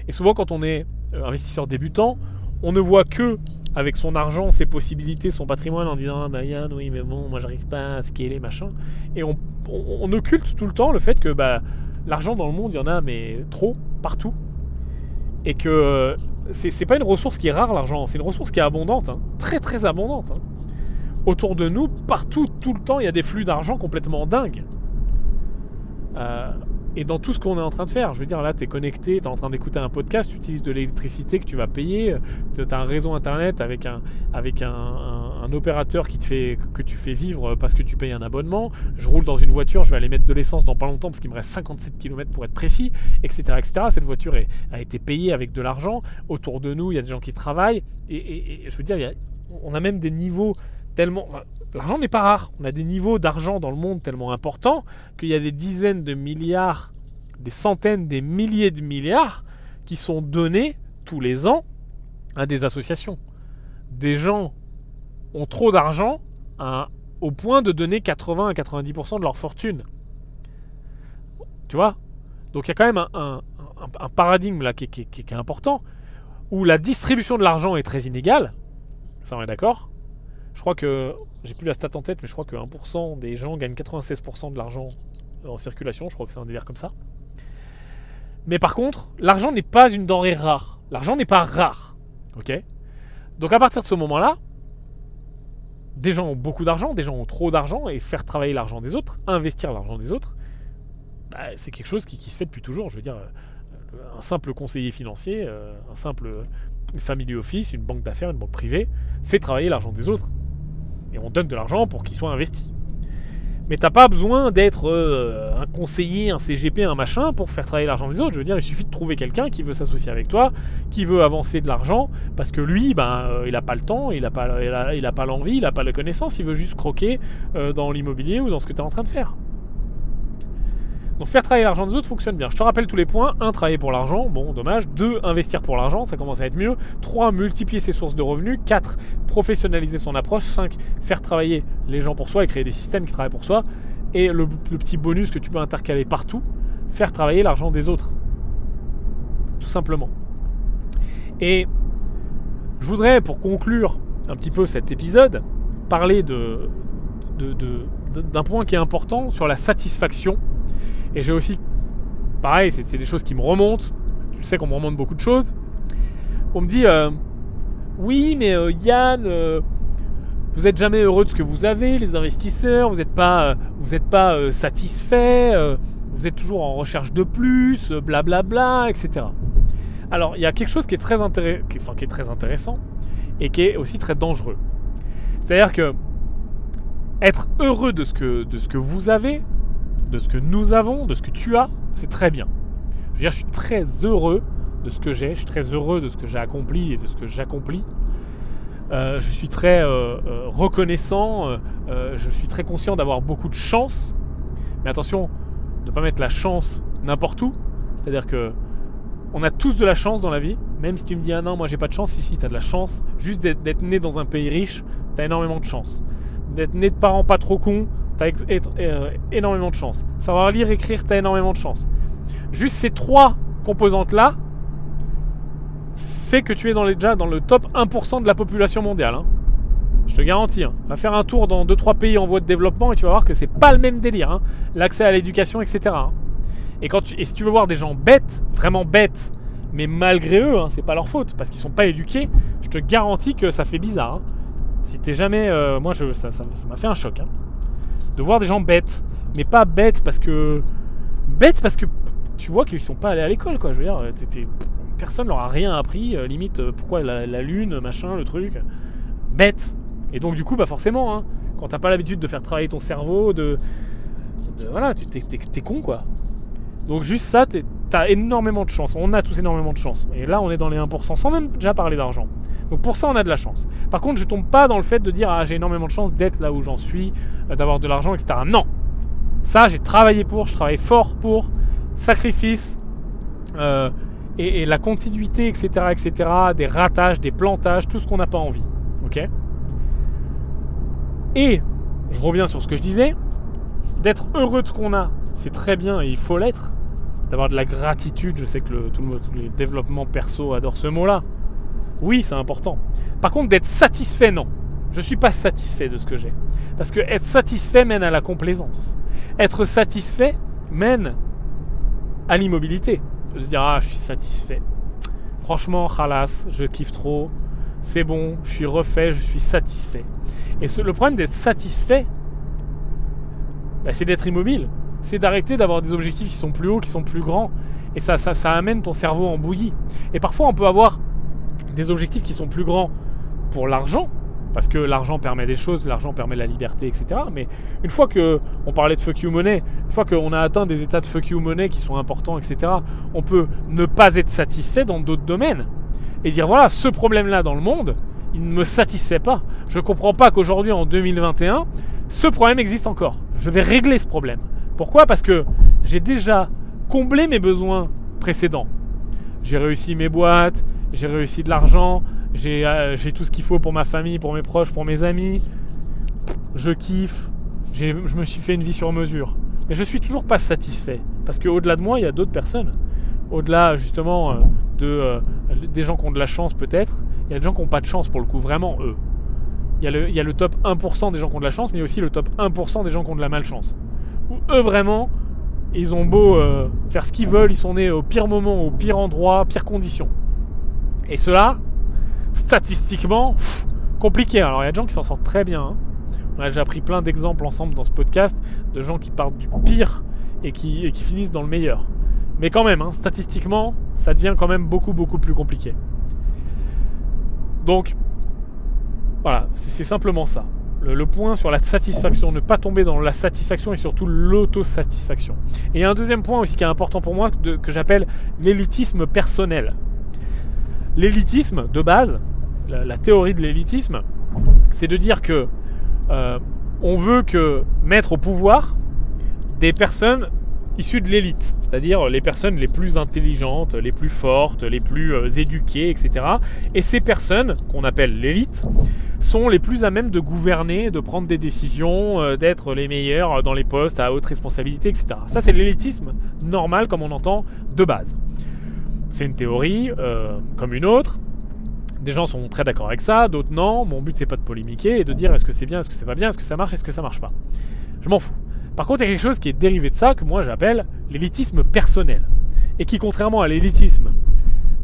Et souvent, quand on est euh, investisseur débutant, on ne voit que avec son argent, ses possibilités, son patrimoine en disant ah bah Yann, oui mais bon moi j'arrive pas à scaler machin et on, occulte tout le temps le fait que bah, l'argent dans le monde il y en a mais trop partout et que euh, c'est pas une ressource qui est rare l'argent c'est une ressource qui est abondante hein. très très abondante hein. autour de nous partout tout le temps il y a des flux d'argent complètement dingues euh, et dans tout ce qu'on est en train de faire. Je veux dire, là, tu es connecté, tu es en train d'écouter un podcast, tu utilises de l'électricité que tu vas payer, tu as un réseau internet avec un, avec un, opérateur qui te fait, que tu fais vivre parce que tu payes un abonnement. Je roule dans une voiture, je vais aller mettre de l'essence dans pas longtemps parce qu'il me reste 57 km pour être précis, etc. etc. Cette voiture a été payée avec de l'argent. Autour de nous, il y a des gens qui travaillent. Et, je veux dire, on a même des niveaux tellement. L'argent n'est pas rare. On a des niveaux d'argent dans le monde tellement importants qu'il y a des dizaines de milliards, des centaines, des milliers de milliards qui sont donnés tous les ans à des associations. Des gens ont trop d'argent au point de donner 80 à 90% de leur fortune. Tu vois? Donc il y a quand même un, paradigme là qui, est important où la distribution de l'argent est très inégale. Ça on est d'accord? Je crois que, j'ai plus la stat en tête, mais je crois que 1% des gens gagnent 96% de l'argent en circulation. Je crois que c'est un délire comme ça. Mais par contre, l'argent n'est pas une denrée rare. L'argent n'est pas rare. Ok? Donc à partir de ce moment-là, des gens ont beaucoup d'argent, des gens ont trop d'argent, et faire travailler l'argent des autres, investir l'argent des autres, bah, c'est quelque chose qui, se fait depuis toujours. Je veux dire, euh, un simple conseiller financier, euh, un simple family office, une banque d'affaires, une banque privée, fait travailler l'argent des autres et on donne de l'argent pour qu'il soit investi. Mais t'as pas besoin d'être euh, un conseiller, un CGP, un machin pour faire travailler l'argent des autres. Je veux dire, il suffit de trouver quelqu'un qui veut s'associer avec toi, qui veut avancer de l'argent, parce que lui, ben, euh, il n'a pas le temps, il n'a pas, il a, pas l'envie, il n'a pas la connaissance, il veut juste croquer euh, dans l'immobilier ou dans ce que tu es en train de faire. Donc faire travailler l'argent des autres fonctionne bien. Je te rappelle tous les points. 1. Travailler pour l'argent. Bon, dommage. 2. Investir pour l'argent. Ça commence à être mieux. 3. Multiplier ses sources de revenus. 4. Professionnaliser son approche. 5. Faire travailler les gens pour soi et créer des systèmes qui travaillent pour soi. Et le, petit bonus que tu peux intercaler partout. Faire travailler l'argent des autres. Tout simplement. Et je voudrais, pour conclure un petit peu cet épisode, parler de, d'un point qui est important sur la satisfaction et j'ai aussi, pareil, c'est des choses qui me remontent. Tu sais qu'on me remonte beaucoup de choses. On me dit, euh, oui, mais euh, Yann, euh, vous n'êtes jamais heureux de ce que vous avez, les investisseurs, vous n'êtes pas, vous êtes pas satisfait, vous êtes toujours en recherche de plus, blablabla, bla, bla, etc. Alors, il y a quelque chose qui est, très enfin, qui est très intéressant et qui est aussi très dangereux. C'est-à-dire que être heureux de ce que, de ce que vous avez, de ce que nous avons, de ce que tu as, c'est très bien. Je veux dire, je suis très heureux de ce que j'ai, je suis très heureux de ce que j'ai accompli et de ce que j'accomplis. Euh, je suis très euh, euh, reconnaissant, je suis très conscient d'avoir beaucoup de chance. Mais attention, ne pas mettre la chance n'importe où. C'est-à-dire que on a tous de la chance dans la vie. Même si tu me dis ah non, moi j'ai pas de chance, si si, tu as de la chance. Juste d'être né dans un pays riche, tu as énormément de chance. D'être né de parents pas trop cons, T'as euh, énormément de chance. Savoir lire, écrire, t'as énormément de chance. Juste ces trois composantes-là fait que tu es dans les, déjà dans le top 1% de la population mondiale. Hein. Je te garantis. Hein. Va faire un tour dans 2-3 pays en voie de développement et tu vas voir que c'est pas le même délire. Hein. L'accès à l'éducation, etc. Et, quand tu, et si tu veux voir des gens bêtes, vraiment bêtes, mais malgré eux, c'est pas leur faute, parce qu'ils sont pas éduqués, je te garantis que ça fait bizarre. Si t'es jamais. Euh, moi, je, ça m'a fait un choc. De voir des gens bêtes. Mais pas bêtes parce que. Bêtes parce que tu vois qu'ils sont pas allés à l'école, quoi. Je veux dire, personne leur a rien appris. Euh, limite, euh, pourquoi la, lune, machin, le truc. Bête. Et donc, du coup, bah forcément, hein, quand t'as pas l'habitude de faire travailler ton cerveau, de. voilà, tu t'es con, quoi. Donc, juste ça, t'as énormément de chance. On a tous énormément de chance. Et là, on est dans les 1%, sans même déjà parler d'argent. Donc pour ça, on a de la chance. Par contre, je tombe pas dans le fait de dire ah j'ai énormément de chance d'être là où j'en suis, euh, d'avoir de l'argent, etc. Non. Ça, j'ai travaillé pour, je travaille fort pour, sacrifice euh, et, la continuité, etc., etc. Des ratages, des plantages, tout ce qu'on n'a pas envie. Ok? Et je reviens sur ce que je disais. D'être heureux de ce qu'on a, c'est très bien et il faut l'être. D'avoir de la gratitude, je sais que tout le, tous les développements perso adorent ce mot-là. Oui, c'est important. Par contre, d'être satisfait, non. Je ne suis pas satisfait de ce que j'ai. Parce que être satisfait mène à la complaisance. Être satisfait mène à l'immobilité. De se dire, ah, je suis satisfait. Franchement, khalas, je kiffe trop. C'est bon, je suis refait, je suis satisfait. Et le problème d'être satisfait, bah, c'est d'être immobile. C'est d'arrêter d'avoir des objectifs qui sont plus hauts, qui sont plus grands. Et ça, ça, ça amène ton cerveau en bouillie. Et parfois, on peut avoir des objectifs qui sont plus grands pour l'argent, parce que l'argent permet des choses, l'argent permet la liberté, etc. Mais une fois que on parlait de fuck you money, une fois qu'on a atteint des états de fuck you money qui sont importants, etc., on peut ne pas être satisfait dans d'autres domaines et dire voilà, ce problème-là dans le monde, il ne me satisfait pas. Je ne comprends pas qu'aujourd'hui, en 2021, ce problème existe encore. Je vais régler ce problème. Pourquoi? Parce que j'ai déjà comblé mes besoins précédents. J'ai réussi mes boîtes, j'ai réussi de l'argent, euh, j'ai tout ce qu'il faut pour ma famille, pour mes proches, pour mes amis. Je kiffe, je me suis fait une vie sur mesure. Mais je suis toujours pas satisfait. Parce qu'au-delà de moi, il y a d'autres personnes. Au-delà justement euh, de, euh, des gens qui ont de la chance peut-être, il y a des gens qui n'ont pas de chance pour le coup, vraiment eux. Il y, a le, il y a le top 1% des gens qui ont de la chance, mais aussi le top 1% des gens qui ont de la malchance. Où eux vraiment, ils ont beau faire ce qu'ils veulent, ils sont nés au pire moment, au pire endroit, pire conditions. Et cela, statistiquement, compliqué. Alors il y a des gens qui s'en sortent très bien. Hein. On a déjà pris plein d'exemples ensemble dans ce podcast de gens qui partent du pire et qui, finissent dans le meilleur. Mais quand même, hein, statistiquement, ça devient quand même beaucoup beaucoup plus compliqué. Donc, voilà, c'est simplement ça. Le, point sur la satisfaction, ne pas tomber dans la satisfaction et surtout l'autosatisfaction. Et un deuxième point aussi qui est important pour moi, que j'appelle l'élitisme personnel. L'élitisme, de base, la, théorie de l'élitisme, c'est de dire que euh, on veut que mettre au pouvoir des personnes issues de l'élite, c'est-à-dire les personnes les plus intelligentes, les plus fortes, les plus euh, éduquées, etc. Et ces personnes, qu'on appelle l'élite, sont les plus à même de gouverner, de prendre des décisions, euh, d'être les meilleurs dans les postes à haute responsabilité, etc. Ça, c'est l'élitisme normal comme on entend de base. C'est une théorie euh, comme une autre. Des gens sont très d'accord avec ça, d'autres non. Mon but c'est pas de polémiquer et de dire est-ce que c'est bien, est-ce que c'est pas bien, est-ce que ça marche, est-ce que ça marche pas. Je m'en fous. Par contre, il y a quelque chose qui est dérivé de ça que moi j'appelle l'élitisme personnel. Et qui, contrairement à l'élitisme,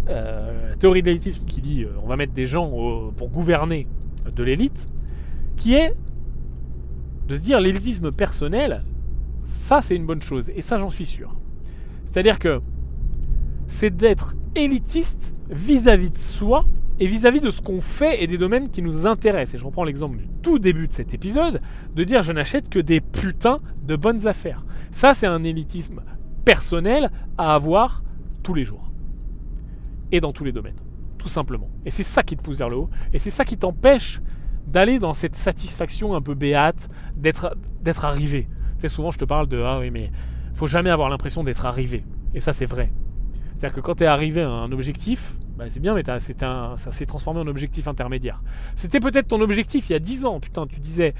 euh, la théorie de l'élitisme qui dit euh, on va mettre des gens pour gouverner de l'élite, qui est de se dire l'élitisme personnel, ça c'est une bonne chose. Et ça j'en suis sûr. C'est-à-dire que c'est d'être élitiste vis-à-vis de soi et vis-à-vis de ce qu'on fait et des domaines qui nous intéressent. Et je reprends l'exemple du tout début de cet épisode, de dire je n'achète que des putains de bonnes affaires. Ça, c'est un élitisme personnel à avoir tous les jours. Et dans tous les domaines. Tout simplement. Et c'est ça qui te pousse vers le haut. Et c'est ça qui t'empêche d'aller dans cette satisfaction un peu béate, d'être, arrivé. Tu sais, souvent je te parle de Ah oui, mais faut jamais avoir l'impression d'être arrivé. Et ça, c'est vrai. C'est-à-dire que quand tu es arrivé à un objectif, bah c'est bien, mais un, ça s'est transformé en objectif intermédiaire. C'était peut-être ton objectif il y a 10 ans. Putain, tu disais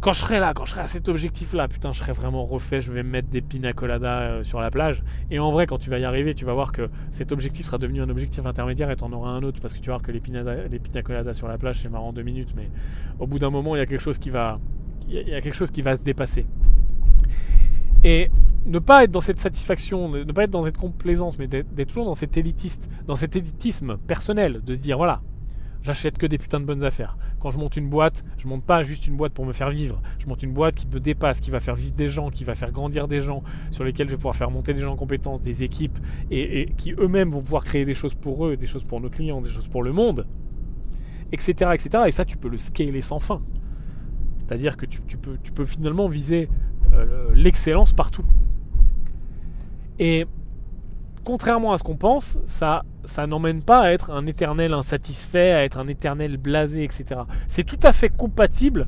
quand je serai là, quand je serai à cet objectif-là, putain, je serai vraiment refait, je vais me mettre des pina coladas euh, sur la plage. Et en vrai, quand tu vas y arriver, tu vas voir que cet objectif sera devenu un objectif intermédiaire et tu en auras un autre parce que tu vas voir que les pina, les sur la plage, c'est marrant deux minutes, mais au bout d'un moment, il y a quelque chose qui va, il y a quelque chose qui va se dépasser. Et ne pas être dans cette satisfaction, ne pas être dans cette complaisance, mais d'être toujours dans cet élitiste, dans cet élitisme personnel, de se dire voilà, j'achète que des putains de bonnes affaires. Quand je monte une boîte, je monte pas juste une boîte pour me faire vivre. Je monte une boîte qui me dépasse, qui va faire vivre des gens, qui va faire grandir des gens, sur lesquels je vais pouvoir faire monter des gens en compétences, des équipes, et, qui eux-mêmes vont pouvoir créer des choses pour eux, des choses pour nos clients, des choses pour le monde, etc. etc. Et ça, tu peux le scaler sans fin. C'est-à-dire que tu, peux, finalement viser l'excellence partout. Et contrairement à ce qu'on pense, ça, ça n'emmène pas à être un éternel insatisfait, à être un éternel blasé, etc. C'est tout à fait compatible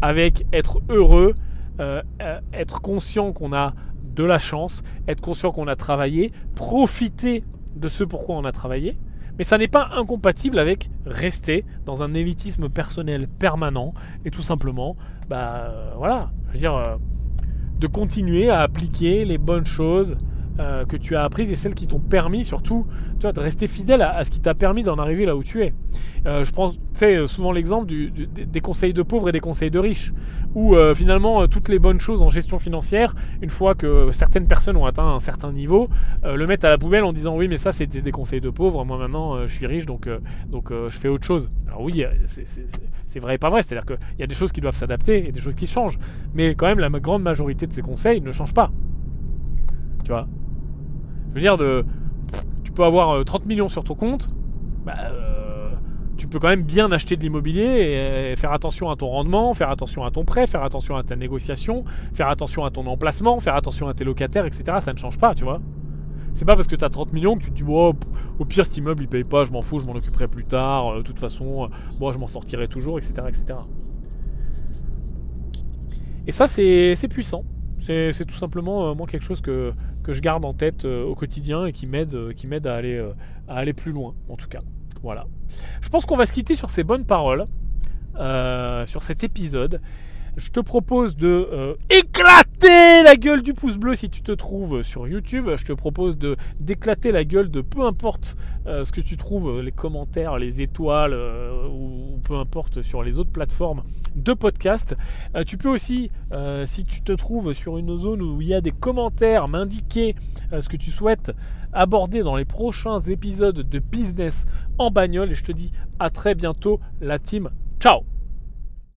avec être heureux, euh, euh, être conscient qu'on a de la chance, être conscient qu'on a travaillé, profiter de ce pourquoi on a travaillé. Mais ça n'est pas incompatible avec rester dans un élitisme personnel permanent et tout simplement, bah euh, voilà, je veux dire, de continuer à appliquer les bonnes choses euh, que tu as apprises et celles qui t'ont permis surtout tu vois, de rester fidèle à, ce qui t'a permis d'en arriver là où tu es. Euh, je prends souvent l'exemple des conseils de pauvres et des conseils de riches, où euh, finalement toutes les bonnes choses en gestion financière, une fois que certaines personnes ont atteint un certain niveau, le mettent à la poubelle en disant oui mais ça c'était des conseils de pauvres, moi maintenant je suis riche donc, donc je fais autre chose. Alors oui c'est vrai et pas vrai, c'est-à-dire qu'il y a des choses qui doivent s'adapter et des choses qui changent, mais quand même la grande majorité de ces conseils ne changent pas. Tu vois je veux dire, de, tu peux avoir 30 euh, millions sur ton compte, bah, euh, tu peux quand même bien acheter de l'immobilier et, faire attention à ton rendement, faire attention à ton prêt, faire attention à ta négociation, faire attention à ton emplacement, faire attention à tes locataires, etc. Ça ne change pas, tu vois. C'est pas parce que tu as 30 millions que tu te dis, oh, au pire, cet immeuble il paye pas, je m'en fous, je m'en occuperai plus tard, euh, de toute façon, moi je m'en sortirai toujours, etc. etc. Et ça, c'est puissant. C'est tout simplement moi quelque chose que, que, je garde en tête euh, au quotidien et qui m'aide euh, aller à aller plus loin en tout cas. Voilà. Je pense qu'on va se quitter sur ces bonnes paroles sur cet épisode je te propose de euh, éclater la gueule du pouce bleu si tu te trouves sur YouTube. Je te propose de d'éclater la gueule de peu importe euh, ce que tu trouves, les commentaires, les étoiles euh, ou, peu importe sur les autres plateformes de podcast. tu peux aussi, si tu te trouves sur une zone où il y a des commentaires, m'indiquer ce que tu souhaites aborder dans les prochains épisodes de business en bagnole. Et je te dis à très bientôt, la team. Ciao